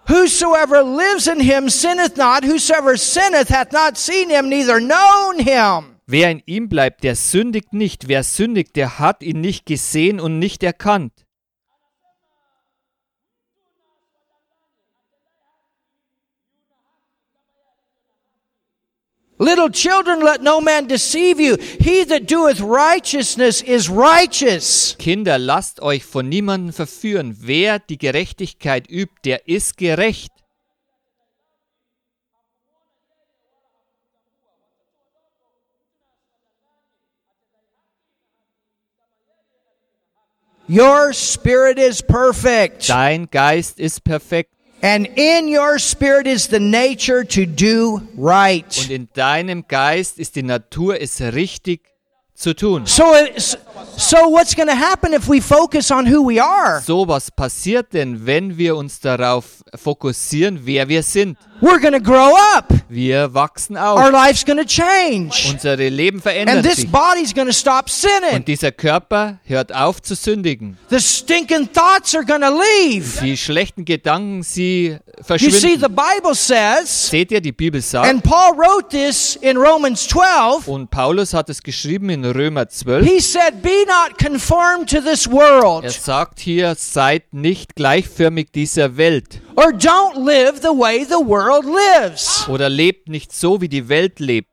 Speaker 1: Whosoever lives in him sinneth not, whosoever sinneth hath not seen him, neither known him.
Speaker 2: wer in ihm bleibt, der sündigt nicht. Wer sündigt, der hat ihn nicht gesehen und nicht erkannt.
Speaker 1: Little children, let no man deceive you. He that doeth righteousness is righteous.
Speaker 2: Kinder, lasst euch von niemandem verführen. Wer die Gerechtigkeit übt, der ist gerecht.
Speaker 1: Your spirit is perfect.
Speaker 2: Dein Geist ist perfekt
Speaker 1: And in your spirit is the nature to do
Speaker 2: und
Speaker 1: right.
Speaker 2: in deinem Geist ist die Natur, es richtig zu tun.
Speaker 1: So, so what's going to happen if we focus on who we are?
Speaker 2: So, was passiert denn, wenn wir uns darauf fokussieren, wer wir sind?
Speaker 1: We're going to grow up.
Speaker 2: Wir wachsen
Speaker 1: Our
Speaker 2: auf.
Speaker 1: life's going to change.
Speaker 2: Unsere Leben
Speaker 1: And
Speaker 2: verändern
Speaker 1: this
Speaker 2: sich.
Speaker 1: body's going to stop sinning.
Speaker 2: Und dieser Körper hört auf zu sündigen.
Speaker 1: The stinking thoughts are going to leave.
Speaker 2: Die schlechten Gedanken, sie
Speaker 1: You see, the
Speaker 2: verschwinden.
Speaker 1: Bible says,
Speaker 2: Seht ihr, die Bibel sagt,
Speaker 1: and Paul wrote this in Romans 12.
Speaker 2: und Paulus hat es geschrieben in Römer 12,
Speaker 1: He said, Be not conformed to this
Speaker 2: er
Speaker 1: world,
Speaker 2: sagt hier, seid nicht gleichförmig dieser Welt
Speaker 1: or don't live the way the world lives.
Speaker 2: oder lebt nicht so, wie die Welt lebt.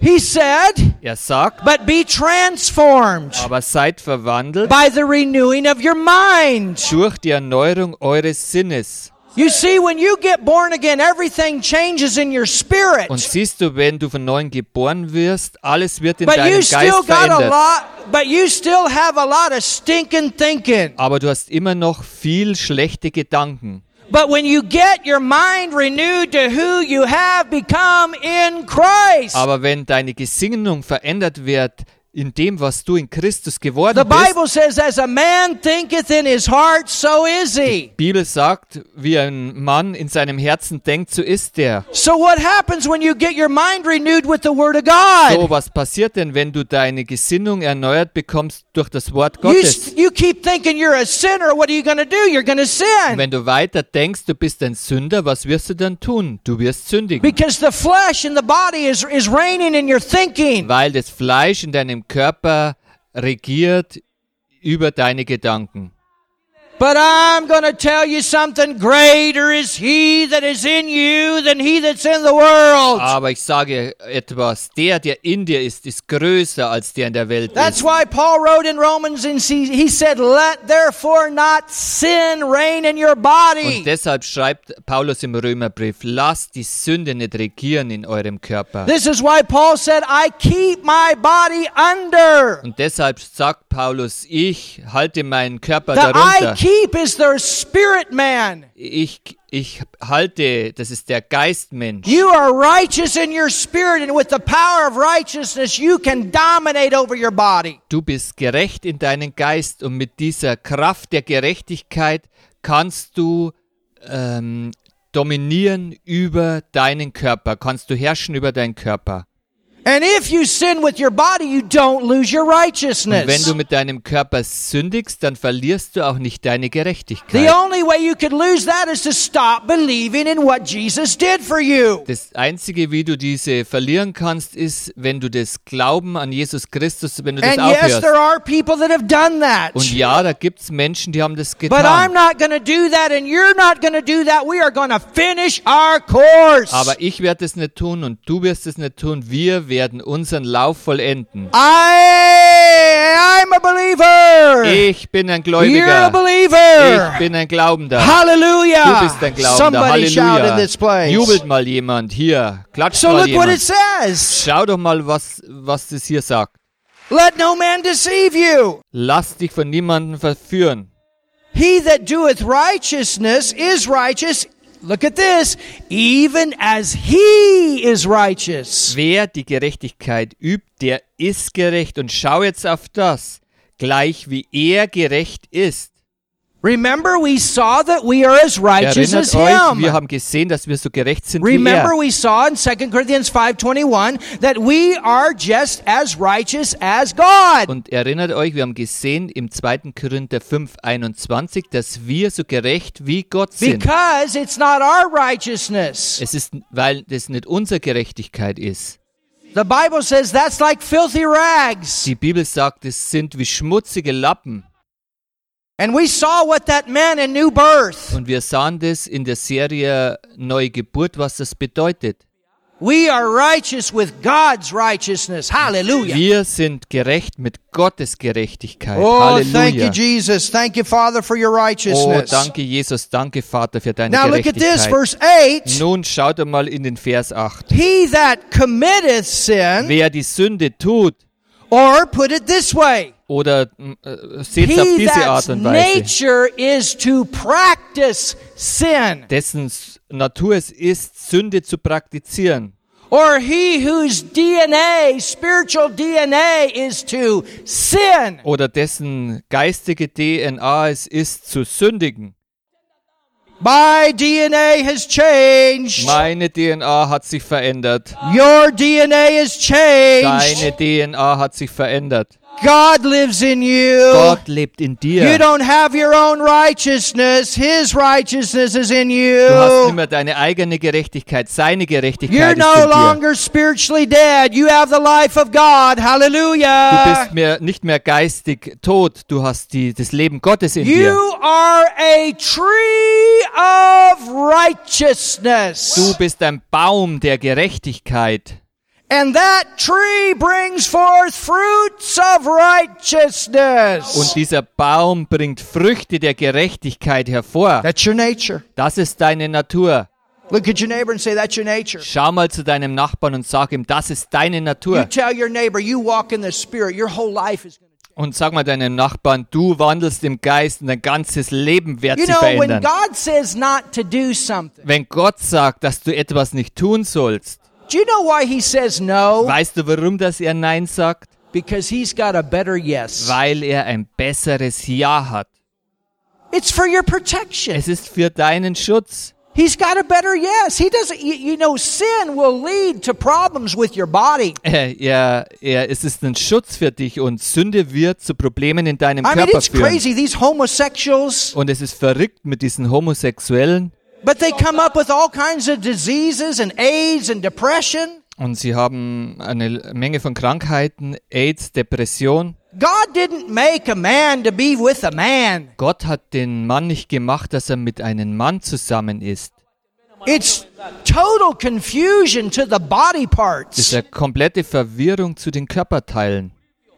Speaker 1: He said,
Speaker 2: Er sagt,
Speaker 1: But be transformed
Speaker 2: aber seid verwandelt
Speaker 1: by the renewing of your mind.
Speaker 2: durch die Erneuerung eures Sinnes.
Speaker 1: You see, when you get born again, everything changes in your spirit.
Speaker 2: Und siehst du, wenn du von neuem geboren wirst, alles wird in
Speaker 1: But
Speaker 2: deinem Geist verändert.
Speaker 1: lot, but you still have a lot of stinking thinking.
Speaker 2: Aber du hast immer noch viel schlechte Gedanken.
Speaker 1: But when you get your mind renewed to who you have become in Christ,
Speaker 2: Aber wenn deine Gesinnung verändert wird in dem, was du in Christus
Speaker 1: the
Speaker 2: geworden bist,
Speaker 1: Bible says, as a man thinketh in his heart, so is he.
Speaker 2: die Bibel sagt, wie ein Mann in seinem Herzen denkt, so ist er.
Speaker 1: So what happens when you get your mind renewed with the Word of God?
Speaker 2: So, was passiert denn, wenn du deine Gesinnung erneuert bekommst durch das Wort
Speaker 1: You,
Speaker 2: Gottes?
Speaker 1: you keep thinking you're a sinner. What are you going to do? You're going to
Speaker 2: Und
Speaker 1: sin.
Speaker 2: wenn du weiter denkst, du bist ein Sünder, was wirst du dann tun? Du wirst sündigen.
Speaker 1: Because the flesh and the body is, is reigning in your thinking.
Speaker 2: Weil das Fleisch in deinem Körper regiert über deine Gedanken.
Speaker 1: But I'm going to tell you something greater is he that is in you than he that's in the world.
Speaker 2: Aber ich sage etwas, der, der in dir ist, ist größer als der in der Welt
Speaker 1: That's
Speaker 2: ist.
Speaker 1: why Paul wrote in Romans and he, he said, Let therefore not sin reign in your body.
Speaker 2: Und deshalb schreibt Paulus im Römerbrief, lasst die Sünde nicht regieren in eurem Körper.
Speaker 1: This is why Paul said, I keep my body under.
Speaker 2: Und deshalb sagt Paulus, ich halte meinen Körper
Speaker 1: The I
Speaker 2: darunter.
Speaker 1: Keep is the spirit man.
Speaker 2: Ich, ich halte, das ist der Geistmensch.
Speaker 1: You are righteous in your spirit, and with the power of righteousness, you can dominate over your body.
Speaker 2: Du bist gerecht in deinen Geist und mit dieser Kraft der Gerechtigkeit kannst du ähm, dominieren über deinen Körper, kannst du herrschen über deinen Körper.
Speaker 1: And if you sin with your body, you don't lose your
Speaker 2: Und wenn
Speaker 1: righteousness.
Speaker 2: du mit deinem Körper sündigst, dann verlierst du auch nicht deine
Speaker 1: The
Speaker 2: Gerechtigkeit.
Speaker 1: only way you could lose that is to stop believing in what Jesus did for you.
Speaker 2: Das Einzige, wie du diese verlieren kannst, ist, wenn du das Glauben an Jesus Christus, wenn du das
Speaker 1: And yes,
Speaker 2: aufhörst.
Speaker 1: there are people that have done that.
Speaker 2: Und ja, da gibt es Menschen, die haben das
Speaker 1: But I'm
Speaker 2: getan.
Speaker 1: not going to do that, and you're not going to do that. We are going to finish our course.
Speaker 2: Aber ich werde es nicht tun und du wirst es nicht tun. Wir werden unseren Lauf vollenden.
Speaker 1: I, I'm a believer.
Speaker 2: Ich bin ein
Speaker 1: You're a
Speaker 2: Gläubiger.
Speaker 1: believer.
Speaker 2: Ich bin ein Glaubender.
Speaker 1: Hallelujah.
Speaker 2: Du bist ein Glaubender.
Speaker 1: Somebody shout in
Speaker 2: Halleluja.
Speaker 1: this place.
Speaker 2: Jubelt mal jemand. Hier, klatscht
Speaker 1: So
Speaker 2: mal
Speaker 1: look what it
Speaker 2: jemand.
Speaker 1: says.
Speaker 2: Schau doch mal, was, was das hier sagt.
Speaker 1: Let no man deceive you.
Speaker 2: Lass dich von niemandem verführen.
Speaker 1: He that doeth righteousness is righteous. Look at this. Even as he is righteous.
Speaker 2: Wer die Gerechtigkeit übt, der ist gerecht. Und schau jetzt auf das. Gleich wie er gerecht ist.
Speaker 1: Remember, we saw that we are as righteous
Speaker 2: Erinnert
Speaker 1: as
Speaker 2: euch, wir
Speaker 1: him.
Speaker 2: haben gesehen, dass wir so gerecht sind wie
Speaker 1: Remember,
Speaker 2: er.
Speaker 1: we saw in 2 Corinthians 5.21 that we are just as righteous as God.
Speaker 2: Und erinnert euch, wir haben gesehen im 2. Korinther 5, 21, dass wir so gerecht wie Gott sind.
Speaker 1: Because it's not our righteousness.
Speaker 2: Es ist, weil das nicht unsere Gerechtigkeit ist.
Speaker 1: The Bible says that's like filthy rags.
Speaker 2: Die Bibel sagt, es sind wie schmutzige Lappen.
Speaker 1: And we saw what that meant in new birth.
Speaker 2: Und wir sahen das in der Serie Neue Geburt, was das bedeutet.
Speaker 1: We are righteous with God's righteousness. Hallelujah.
Speaker 2: Wir sind gerecht mit Gottes Gerechtigkeit.
Speaker 1: Oh, thank you, Jesus. Thank you, Father, for your righteousness.
Speaker 2: Oh, danke Jesus, danke Vater für deine
Speaker 1: now look at this, verse 8.
Speaker 2: Nun schaut mal in den Vers 8.
Speaker 1: He that committeth sin,
Speaker 2: Wer die Sünde tut,
Speaker 1: or put it this way,
Speaker 2: oder äh, seht auf diese Art und Weise,
Speaker 1: nature is to practice sin,
Speaker 2: dessen Natur es ist, Sünde zu praktizieren.
Speaker 1: or he whose DNA, spiritual DNA, is to sin.
Speaker 2: Oder dessen geistige DNA es ist, zu sündigen.
Speaker 1: My DNA has changed.
Speaker 2: Meine DNA hat sich verändert.
Speaker 1: Your DNA has changed.
Speaker 2: Deine DNA hat sich verändert.
Speaker 1: God lives in you.
Speaker 2: Gott lebt in
Speaker 1: You
Speaker 2: dir.
Speaker 1: don't have your own righteousness. His righteousness is in
Speaker 2: Du hast
Speaker 1: you.
Speaker 2: nicht mehr deine eigene Gerechtigkeit, seine
Speaker 1: You're
Speaker 2: Gerechtigkeit ist
Speaker 1: no
Speaker 2: in dir.
Speaker 1: longer spiritually dead. You have the life of God.
Speaker 2: Du
Speaker 1: Hallelujah.
Speaker 2: bist mehr, nicht mehr geistig tot, du hast die, das Leben Gottes in
Speaker 1: You
Speaker 2: dir.
Speaker 1: are a tree of righteousness.
Speaker 2: Du bist ein Baum der Gerechtigkeit.
Speaker 1: And that tree brings forth fruits of righteousness.
Speaker 2: Und dieser Baum bringt Früchte der Gerechtigkeit hervor.
Speaker 1: That's your nature.
Speaker 2: Das ist deine Natur.
Speaker 1: Look at your neighbor and say, That's your nature.
Speaker 2: Schau mal zu deinem Nachbarn und sag ihm, das ist deine
Speaker 1: You
Speaker 2: Natur.
Speaker 1: tell your neighbor you walk in the Spirit, your whole life is
Speaker 2: Und sag mal deinem Nachbarn, du wandelst im Geist und dein ganzes Leben wird
Speaker 1: You
Speaker 2: sich
Speaker 1: know, when
Speaker 2: verändern.
Speaker 1: God says not to do something,
Speaker 2: Wenn Gott sagt, dass du etwas nicht tun sollst,
Speaker 1: do you know why He says no?
Speaker 2: weißt du, warum das er Nein sagt?
Speaker 1: Because He's got a better yes.
Speaker 2: Weil er ein besseres Ja hat.
Speaker 1: It's for your protection.
Speaker 2: Es ist für deinen Schutz.
Speaker 1: He's got a better yes. He doesn't, you, you know, sin will lead to problems with your body.
Speaker 2: Er, er, er, es ist ein Schutz für dich und Sünde wird zu Problemen in deinem
Speaker 1: I mean, it's
Speaker 2: führen.
Speaker 1: crazy. These homosexuals,
Speaker 2: Und es ist verrückt mit diesen Homosexuellen.
Speaker 1: But they come up with all kinds of diseases and AIDS and depression.
Speaker 2: Und sie haben eine Menge von Krankheiten, AIDS, Depression.
Speaker 1: God didn't make a man to be with a man.
Speaker 2: Gott hat den Mann nicht gemacht, dass er mit einem Mann zusammen ist.
Speaker 1: It's total confusion to the body parts.
Speaker 2: ist eine komplette Verwirrung zu den Körperteilen.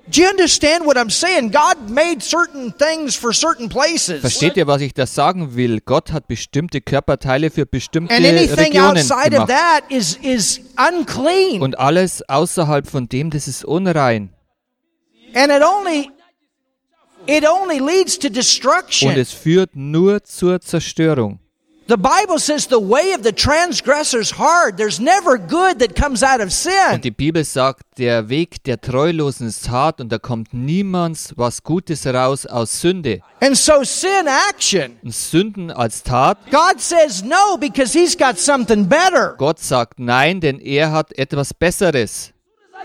Speaker 1: Do you understand what I'm saying? God made certain things for certain places.
Speaker 2: Versteht ihr, was ich da sagen will? Gott hat bestimmte Körperteile für bestimmte
Speaker 1: And anything
Speaker 2: Regionen
Speaker 1: outside of
Speaker 2: gemacht.
Speaker 1: that is is unclean.
Speaker 2: Und alles außerhalb von dem, das ist unrein.
Speaker 1: And it only it only leads to
Speaker 2: Und
Speaker 1: destruction.
Speaker 2: es führt nur zur Zerstörung.
Speaker 1: The Bible says the way of the transgressor is hard. There's never good that comes out of
Speaker 2: Und
Speaker 1: sin.
Speaker 2: die Bibel sagt, der Weg der Treulosen ist hart und da kommt niemands was Gutes raus aus Sünde.
Speaker 1: And so sin action.
Speaker 2: Und Sünden als Tat,
Speaker 1: God says no because he's got something better.
Speaker 2: Gott sagt nein, denn er hat etwas Besseres.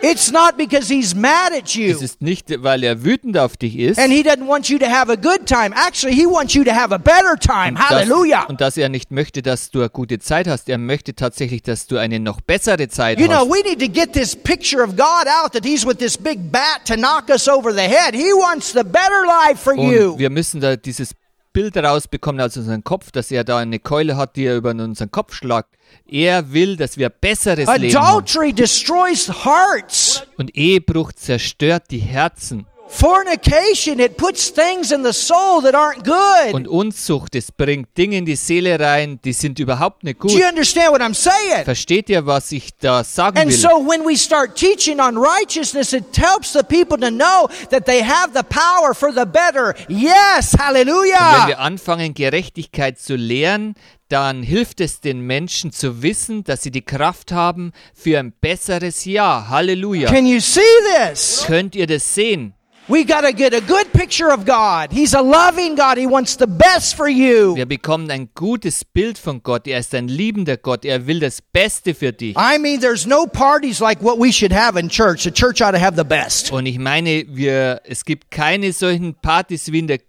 Speaker 1: It's not because he's mad at you.
Speaker 2: Es ist nicht, weil er wütend auf dich ist.
Speaker 1: And he doesn't want you to have a good time. Actually, he wants you to have a better time.
Speaker 2: dass,
Speaker 1: Hallelujah.
Speaker 2: und dass er nicht möchte, dass du eine gute Zeit hast. Er möchte tatsächlich, dass du eine noch bessere Zeit
Speaker 1: You know,
Speaker 2: hast.
Speaker 1: we need to get this picture of God out that he's with this big bat to knock us over the head. He wants the better life for you.
Speaker 2: Und wir müssen da dieses Bild rausbekommen aus unserem Kopf, dass er da eine Keule hat, die er über unseren Kopf schlagt. Er will, dass wir besseres Leben haben.
Speaker 1: Adultery destroys hearts.
Speaker 2: Und Ehebruch zerstört die Herzen.
Speaker 1: Fornication, it puts things in the soul that aren't good.
Speaker 2: Und Unzucht, es bringt Dinge in die Seele rein, die sind überhaupt nicht
Speaker 1: Do
Speaker 2: gut.
Speaker 1: you understand what I'm saying?
Speaker 2: Versteht ihr, was ich da sagen
Speaker 1: And
Speaker 2: will?
Speaker 1: so when we start teaching on righteousness, it helps the people to know that they have the power for the better. Yes,
Speaker 2: Und wenn
Speaker 1: hallelujah.
Speaker 2: wir anfangen, Gerechtigkeit zu lehren, dann hilft es den Menschen zu wissen, dass sie die Kraft haben für ein besseres Ja. Halleluja.
Speaker 1: Can you see this?
Speaker 2: Könnt ihr das sehen?
Speaker 1: We got to get a good picture of God. He's a loving God. He wants the best for you.
Speaker 2: Wir bekommen ein gutes Bild von Gott. Er ist ein liebender Gott. Er will das Beste für dich.
Speaker 1: I mean, there's no parties like what we should have in church. The church ought to have the best.
Speaker 2: Und ich meine, wir, es gibt keine solchen Partys wie in der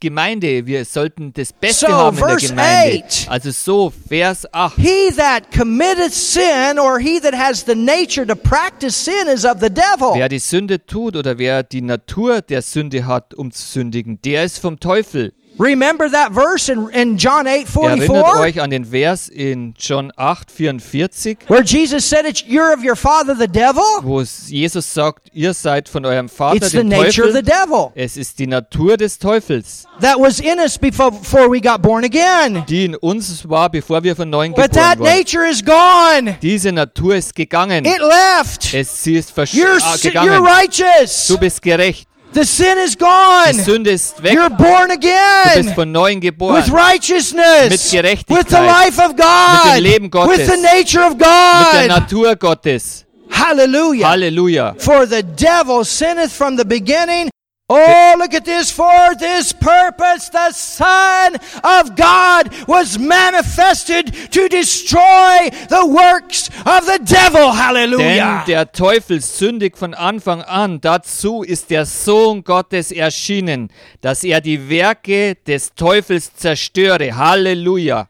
Speaker 2: Gemeinde. Wir sollten das Beste
Speaker 1: So,
Speaker 2: haben in der Gemeinde.
Speaker 1: eight.
Speaker 2: Also so, Vers 8.
Speaker 1: He that committeth sin or he that has the nature to practice sin is of the devil.
Speaker 2: Wer die Sünde tut oder wer die Natur der Sünde hat, um zu sündigen, der ist vom Teufel.
Speaker 1: Remember that verse in, in John 8
Speaker 2: Erinnert euch an den Vers in John 8, 44,
Speaker 1: Where Jesus said, it's, You're of your father the devil?
Speaker 2: wo Jesus sagt, ihr seid von eurem Vater,
Speaker 1: It's the nature of the devil
Speaker 2: Es ist die Natur des Teufels,
Speaker 1: that was in us before, before we got born again.
Speaker 2: die in uns war, bevor wir von neuem
Speaker 1: But
Speaker 2: geboren
Speaker 1: that
Speaker 2: wurden.
Speaker 1: nature is gone.
Speaker 2: Diese Natur ist gegangen.
Speaker 1: It left.
Speaker 2: Es, sie ist versch
Speaker 1: You're,
Speaker 2: ah,
Speaker 1: you're righteous.
Speaker 2: Du bist gerecht.
Speaker 1: The sin is
Speaker 2: Die
Speaker 1: gone.
Speaker 2: Sünde ist weg.
Speaker 1: You're born
Speaker 2: Du bist
Speaker 1: again.
Speaker 2: von neuem geboren.
Speaker 1: With righteousness.
Speaker 2: Mit Gerechtigkeit.
Speaker 1: With the life of God.
Speaker 2: Mit dem Leben Gottes.
Speaker 1: With the nature of
Speaker 2: Mit der
Speaker 1: God.
Speaker 2: Natur Gottes.
Speaker 1: Hallelujah.
Speaker 2: Halleluja.
Speaker 1: For the devil sinneth from the beginning. Oh, look at this. For this purpose, the Son of God was manifested to destroy the works of the devil. Hallelujah.
Speaker 2: Denn
Speaker 1: Hallelujah.
Speaker 2: der Teufel sündigt von Anfang an. Dazu ist der Sohn Gottes erschienen, dass er die Werke des Teufels zerstöre. Halleluja.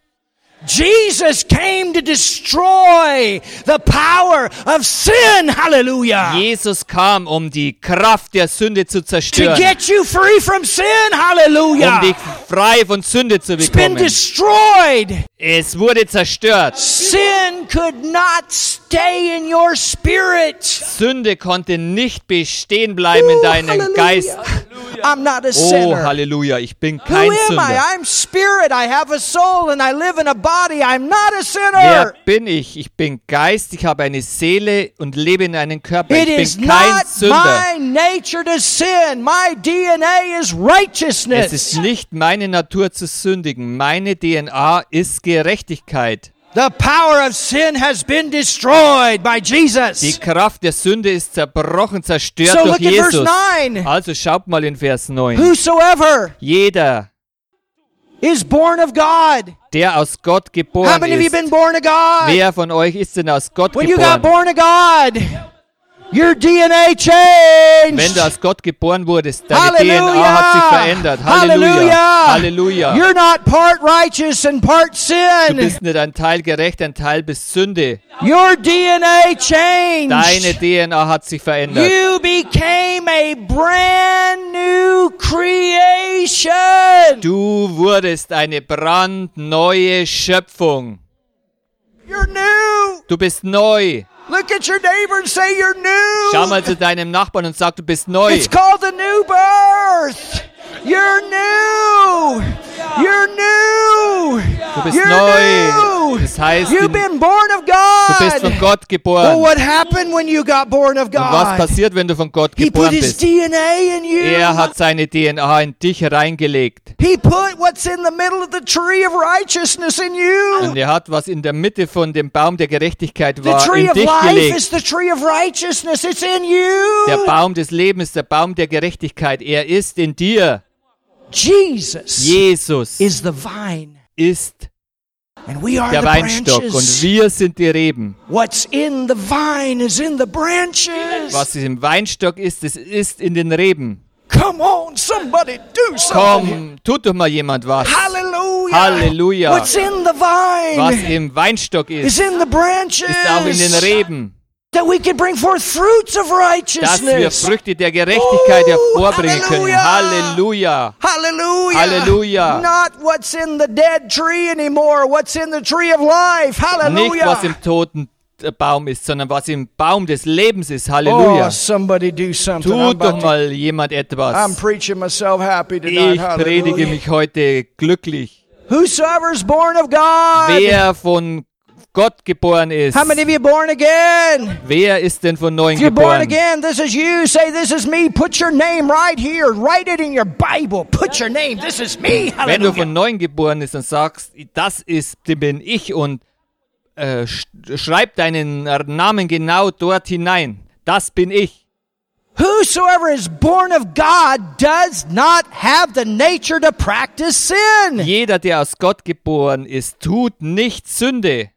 Speaker 1: Jesus came to destroy the power of sin. Hallelujah.
Speaker 2: Jesus kam, um die Kraft der Sünde zu
Speaker 1: To
Speaker 2: zerstören.
Speaker 1: get you free from sin.
Speaker 2: Um
Speaker 1: Hallelujah.
Speaker 2: dich frei von Sünde zu
Speaker 1: It's been
Speaker 2: bekommen.
Speaker 1: destroyed.
Speaker 2: Es wurde zerstört.
Speaker 1: Sin could not stay in your spirit.
Speaker 2: Sünde konnte nicht bestehen bleiben in
Speaker 1: Ooh,
Speaker 2: deinem
Speaker 1: hallelujah.
Speaker 2: Geist.
Speaker 1: I'm not a
Speaker 2: Oh,
Speaker 1: sinner.
Speaker 2: Halleluja, ich bin
Speaker 1: Who
Speaker 2: kein
Speaker 1: am I?
Speaker 2: Sünder.
Speaker 1: I'm spirit. I have a soul and I live in a body. I'm not a
Speaker 2: Wer
Speaker 1: sinner.
Speaker 2: bin ich? Ich bin Geist, ich habe eine Seele und lebe in einem Körper.
Speaker 1: It
Speaker 2: Ich
Speaker 1: is
Speaker 2: bin kein
Speaker 1: not
Speaker 2: Sünder.
Speaker 1: my nature to sin. My DNA is
Speaker 2: Es
Speaker 1: righteousness.
Speaker 2: ist nicht meine Natur zu sündigen. Meine DNA ist Gerechtigkeit.
Speaker 1: The power of sin has been destroyed by
Speaker 2: Die
Speaker 1: Jesus.
Speaker 2: Kraft der Sünde ist zerbrochen, zerstört
Speaker 1: So
Speaker 2: durch
Speaker 1: look at verse
Speaker 2: Jesus.
Speaker 1: 9.
Speaker 2: Also schaut mal in Vers 9.
Speaker 1: Whosoever
Speaker 2: Jeder,
Speaker 1: is born of God.
Speaker 2: der aus Gott
Speaker 1: How
Speaker 2: geboren
Speaker 1: many of you
Speaker 2: ist.
Speaker 1: been born of God?
Speaker 2: Wer von euch ist denn aus Gott
Speaker 1: When you got
Speaker 2: geboren?
Speaker 1: born of God, your DNA
Speaker 2: Wenn
Speaker 1: changed.
Speaker 2: du aus Gott geboren wurdest, deine
Speaker 1: Hallelujah.
Speaker 2: DNA hat sich verändert. Halleluja. Halleluja.
Speaker 1: You're not part righteous and part
Speaker 2: Du
Speaker 1: sin.
Speaker 2: bist nicht ein Teil gerecht, ein Teil bist Sünde.
Speaker 1: Your DNA changed.
Speaker 2: Deine DNA hat sich verändert.
Speaker 1: You became a brand new creation.
Speaker 2: Du wurdest eine brandneue Schöpfung.
Speaker 1: You're new.
Speaker 2: Du bist neu.
Speaker 1: Look at your neighbor and say you're new.
Speaker 2: Schau mal zu deinem Nachbarn und sag, du bist neu.
Speaker 1: It's called the new birth. You're new. You're new.
Speaker 2: Du bist
Speaker 1: You're
Speaker 2: neu.
Speaker 1: new.
Speaker 2: Das heißt,
Speaker 1: You've
Speaker 2: du
Speaker 1: been born of
Speaker 2: bist von
Speaker 1: God.
Speaker 2: Gott geboren.
Speaker 1: what happened when you got born of
Speaker 2: Und was
Speaker 1: God?
Speaker 2: passiert, wenn du von Gott
Speaker 1: He put
Speaker 2: geboren
Speaker 1: his
Speaker 2: bist?
Speaker 1: DNA in you.
Speaker 2: Er hat seine DNA in dich reingelegt.
Speaker 1: He put what's in the middle of the tree of righteousness in you.
Speaker 2: Und er hat, was in der Mitte von dem Baum der Gerechtigkeit
Speaker 1: The
Speaker 2: war,
Speaker 1: tree
Speaker 2: in
Speaker 1: of
Speaker 2: dich
Speaker 1: life
Speaker 2: gelegt.
Speaker 1: is the tree of righteousness. It's in
Speaker 2: Der
Speaker 1: you.
Speaker 2: Baum des Lebens, der Baum der Gerechtigkeit, er ist in dir.
Speaker 1: Jesus
Speaker 2: Jesus
Speaker 1: is the vine,
Speaker 2: ist
Speaker 1: and we are
Speaker 2: der
Speaker 1: the
Speaker 2: Weinstock und wir sind die Reben.
Speaker 1: What's in the vine is in the branches.
Speaker 2: Was im Weinstock ist, es ist in den Reben.
Speaker 1: Come on, somebody do something.
Speaker 2: Komm, tut doch mal jemand was.
Speaker 1: Hallelujah.
Speaker 2: Halleluja.
Speaker 1: What's in the
Speaker 2: Was
Speaker 1: vine
Speaker 2: im Weinstock
Speaker 1: is
Speaker 2: ist,
Speaker 1: in the branches.
Speaker 2: ist auch in den Reben.
Speaker 1: That we can bring forth fruits of
Speaker 2: Dass wir
Speaker 1: righteousness.
Speaker 2: Früchte der Gerechtigkeit
Speaker 1: Oh,
Speaker 2: hervorbringen können.
Speaker 1: Halleluja.
Speaker 2: Halleluja.
Speaker 1: Hallelujah. Not what's in the dead tree anymore, what's in the tree of life.
Speaker 2: Nicht
Speaker 1: Hallelujah.
Speaker 2: was im toten Baum ist, sondern was im Baum des Lebens ist.
Speaker 1: Oh,
Speaker 2: Halleluja.
Speaker 1: somebody do something. I'm,
Speaker 2: Tut doch mal jemand
Speaker 1: I'm
Speaker 2: etwas.
Speaker 1: preaching myself happy tonight.
Speaker 2: Ich predige
Speaker 1: Hallelujah.
Speaker 2: mich heute glücklich.
Speaker 1: Whosoever's born of God.
Speaker 2: Wer von Gott geboren ist.
Speaker 1: How many of you born again?
Speaker 2: Wer ist denn von neuem
Speaker 1: If you're born
Speaker 2: geboren?
Speaker 1: again, this is you. Say, This is me. Put your name right here. Write it in your Bible. Put your name. This is me.
Speaker 2: Wenn du
Speaker 1: Hallelujah.
Speaker 2: von neuem geboren bist und sagst, das ist, bin ich und äh, sch schreib deinen Namen genau dort hinein. Das bin ich.
Speaker 1: Whosoever is born of God does not have the nature to practice sin.
Speaker 2: Jeder, der aus Gott geboren ist, tut nicht Sünde.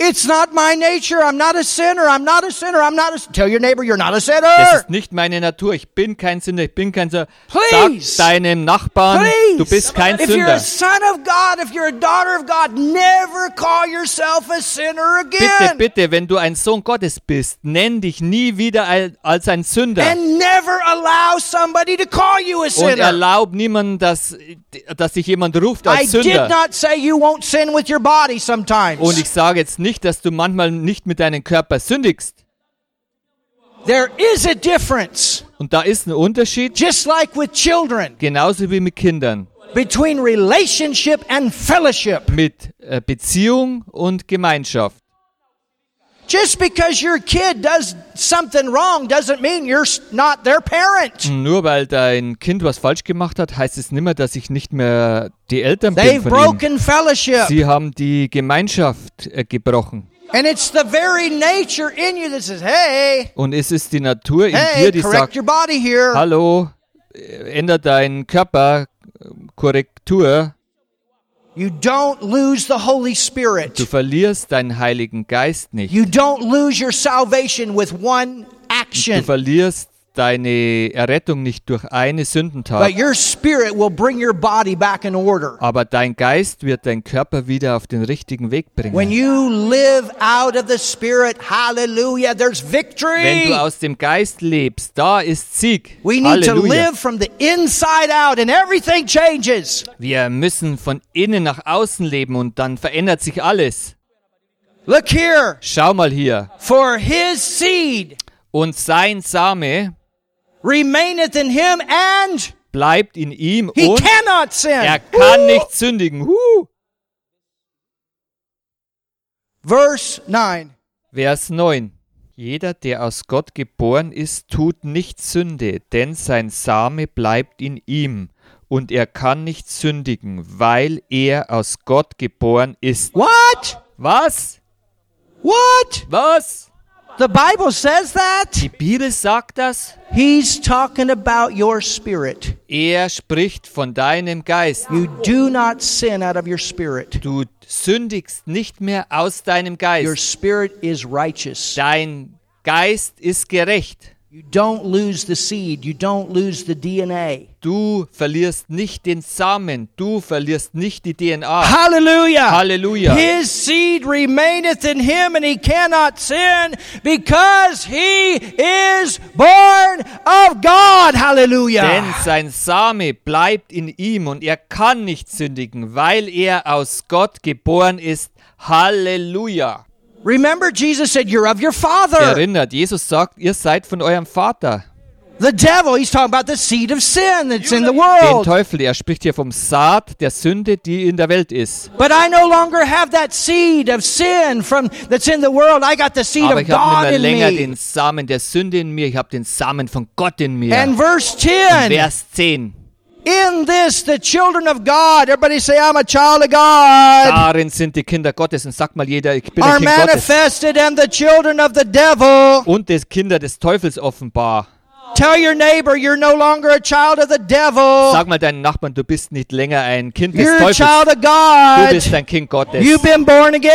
Speaker 1: It's not my nature. I'm not a sinner. I'm not a sinner. I'm not a. Tell your neighbor you're not a
Speaker 2: Das
Speaker 1: sinner.
Speaker 2: ist nicht meine Natur. Ich bin kein Sünder. Ich bin kein Sünder.
Speaker 1: Please.
Speaker 2: Sag deinem Nachbarn,
Speaker 1: Please.
Speaker 2: du bist kein
Speaker 1: if you're a
Speaker 2: Sünder.
Speaker 1: son of God, if you're a daughter of God, never call yourself a sinner
Speaker 2: Bitte,
Speaker 1: again.
Speaker 2: bitte, wenn du ein Sohn Gottes bist, nenn dich nie wieder al- als ein Sünder.
Speaker 1: And never allow somebody to call you a
Speaker 2: Und
Speaker 1: sinner.
Speaker 2: erlaub niemandem, dass, dass sich jemand ruft
Speaker 1: I
Speaker 2: als
Speaker 1: did
Speaker 2: Sünder.
Speaker 1: not say you won't sin with your body sometimes.
Speaker 2: Und ich sage jetzt nicht, dass du manchmal nicht mit deinem Körper sündigst.
Speaker 1: there is a difference,
Speaker 2: Und da ist ein Unterschied,
Speaker 1: just like with children,
Speaker 2: genauso wie mit Kindern,
Speaker 1: between relationship and fellowship.
Speaker 2: mit äh, Beziehung und Gemeinschaft.
Speaker 1: Just because your kid does something wrong doesn't mean you're not their parent.
Speaker 2: Nur weil dein Kind was falsch gemacht hat, heißt es nicht mehr, dass ich nicht mehr die Eltern bin
Speaker 1: They've
Speaker 2: von ihm.
Speaker 1: broken fellowship.
Speaker 2: Sie haben die Gemeinschaft äh, gebrochen.
Speaker 1: And it's the very nature in you that says, hey,
Speaker 2: Und es ist die Natur in
Speaker 1: hey,
Speaker 2: dir, die
Speaker 1: correct
Speaker 2: sagt,
Speaker 1: your body here.
Speaker 2: hallo, äh, ändere deinen Körper, äh, Korrektur.
Speaker 1: You don't lose the Holy Spirit.
Speaker 2: Du verlierst deinen Heiligen Geist nicht.
Speaker 1: You don't lose your salvation with one
Speaker 2: Du
Speaker 1: action.
Speaker 2: verlierst deine Errettung nicht durch eine Sündentat.
Speaker 1: But your spirit will bring your body back in order.
Speaker 2: Aber dein Geist wird deinen Körper wieder auf den richtigen Weg
Speaker 1: When
Speaker 2: bringen.
Speaker 1: you live out of the Spirit, hallelujah, there's
Speaker 2: Wenn
Speaker 1: victory.
Speaker 2: du aus dem Geist lebst, da ist Sieg.
Speaker 1: We need to
Speaker 2: Halleluja.
Speaker 1: live from the inside out and everything changes.
Speaker 2: Wir müssen von innen nach außen leben und dann verändert sich alles.
Speaker 1: Look here.
Speaker 2: Schau mal hier.
Speaker 1: For his seed
Speaker 2: Und sein Same
Speaker 1: remaineth in him and
Speaker 2: bleibt in ihm
Speaker 1: he
Speaker 2: und
Speaker 1: cannot sin.
Speaker 2: er kann
Speaker 1: Woo!
Speaker 2: nicht sündigen. Huh.
Speaker 1: Verse 9.
Speaker 2: Vers 9. Jeder, der aus Gott geboren ist, tut nicht Sünde, denn sein Same bleibt in ihm, und er kann nicht sündigen, weil er aus Gott geboren ist.
Speaker 1: What?
Speaker 2: Was?
Speaker 1: What?
Speaker 2: Was?
Speaker 1: The Bible says that?
Speaker 2: Die Bibel sagt das?
Speaker 1: He's talking about your spirit.
Speaker 2: Er spricht von deinem Geist.
Speaker 1: You do not sin out of your spirit.
Speaker 2: Du sündigst nicht mehr aus deinem
Speaker 1: Your
Speaker 2: Geist.
Speaker 1: spirit is righteous.
Speaker 2: Dein Geist ist gerecht.
Speaker 1: You don't lose the seed. You don't lose the DNA.
Speaker 2: Du verlierst nicht den Samen. Du verlierst nicht die DNA.
Speaker 1: Hallelujah.
Speaker 2: Halleluja.
Speaker 1: His seed remaineth in him and he cannot sin because he is born of God.
Speaker 2: Denn
Speaker 1: Hallelujah.
Speaker 2: sein Same bleibt in ihm und er kann nicht sündigen, weil er aus Gott geboren ist. Halleluja.
Speaker 1: Remember, Jesus said, You're of your father.
Speaker 2: Erinnert, Jesus sagt, ihr seid von eurem Vater.
Speaker 1: The devil, he's talking about the seed of sin that's in the
Speaker 2: Den
Speaker 1: world.
Speaker 2: Teufel, er spricht hier vom Saat der Sünde, die in der Welt ist.
Speaker 1: But I no longer have that seed of sin from that's in the world. I got the seed
Speaker 2: Aber
Speaker 1: of
Speaker 2: ich habe
Speaker 1: God
Speaker 2: nicht mehr
Speaker 1: in
Speaker 2: länger
Speaker 1: me.
Speaker 2: den Samen der Sünde in mir, ich habe den Samen von Gott in mir.
Speaker 1: And verse
Speaker 2: Und
Speaker 1: 10.
Speaker 2: Vers 10.
Speaker 1: In this, the children of God, everybody say, I'm a child of God,
Speaker 2: Darin sind die Kinder Gottes. Und sag mal jeder, ich bin ein Kind Gottes.
Speaker 1: manifested, and the children of the devil.
Speaker 2: Und des Kinder des Teufels offenbar.
Speaker 1: Tell your neighbor you're no longer a child of the devil.
Speaker 2: Sag mal deinen Nachbarn, du bist nicht länger ein Kind des
Speaker 1: You're a
Speaker 2: Teufels.
Speaker 1: child of
Speaker 2: Du bist
Speaker 1: God.
Speaker 2: ein Kind Gottes.
Speaker 1: You've been born
Speaker 2: Du bist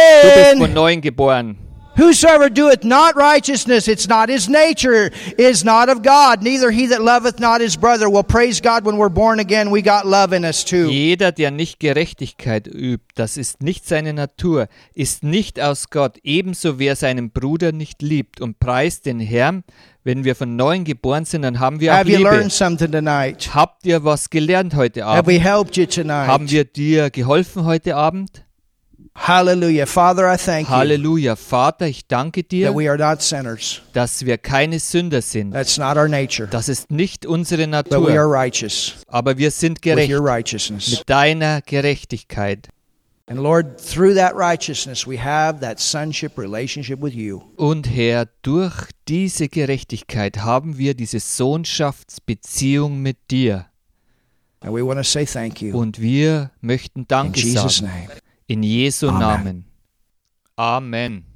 Speaker 2: von
Speaker 1: again.
Speaker 2: neuem geboren.
Speaker 1: Whosoever doeth not righteousness, it's not his nature, is not of God. Neither he that loveth not his brother. Well, praise God, when we're born again, we got love in us too.
Speaker 2: Jeder, der nicht Gerechtigkeit übt, das ist nicht seine Natur, ist nicht aus Gott. Ebenso wer seinen Bruder nicht liebt und preist den Herrn. Wenn wir von neuem geboren sind, dann haben wir auch
Speaker 1: Have you
Speaker 2: Liebe.
Speaker 1: learned something tonight?
Speaker 2: Habt ihr was gelernt heute
Speaker 1: Have
Speaker 2: Abend?
Speaker 1: we helped you
Speaker 2: Haben wir dir geholfen heute Abend?
Speaker 1: Hallelujah. Father, I thank you
Speaker 2: Halleluja. Vater, ich danke
Speaker 1: that
Speaker 2: dir,
Speaker 1: we are not sinners.
Speaker 2: dass wir keine Sünder sind.
Speaker 1: That's not our nature.
Speaker 2: Das ist nicht unsere
Speaker 1: But we are
Speaker 2: Natur,
Speaker 1: righteous
Speaker 2: aber wir sind
Speaker 1: with
Speaker 2: gerecht
Speaker 1: your righteousness.
Speaker 2: mit deiner Gerechtigkeit.
Speaker 1: And Lord, through that righteousness, we have that sonship relationship with you.
Speaker 2: Und Herr, durch diese Gerechtigkeit haben wir diese Sohnschaftsbeziehung mit dir.
Speaker 1: And we want to say thank you.
Speaker 2: Und wir möchten
Speaker 1: In
Speaker 2: Danke
Speaker 1: Jesus'
Speaker 2: sagen.
Speaker 1: name.
Speaker 2: In Jesu
Speaker 1: Amen.
Speaker 2: Namen. Amen.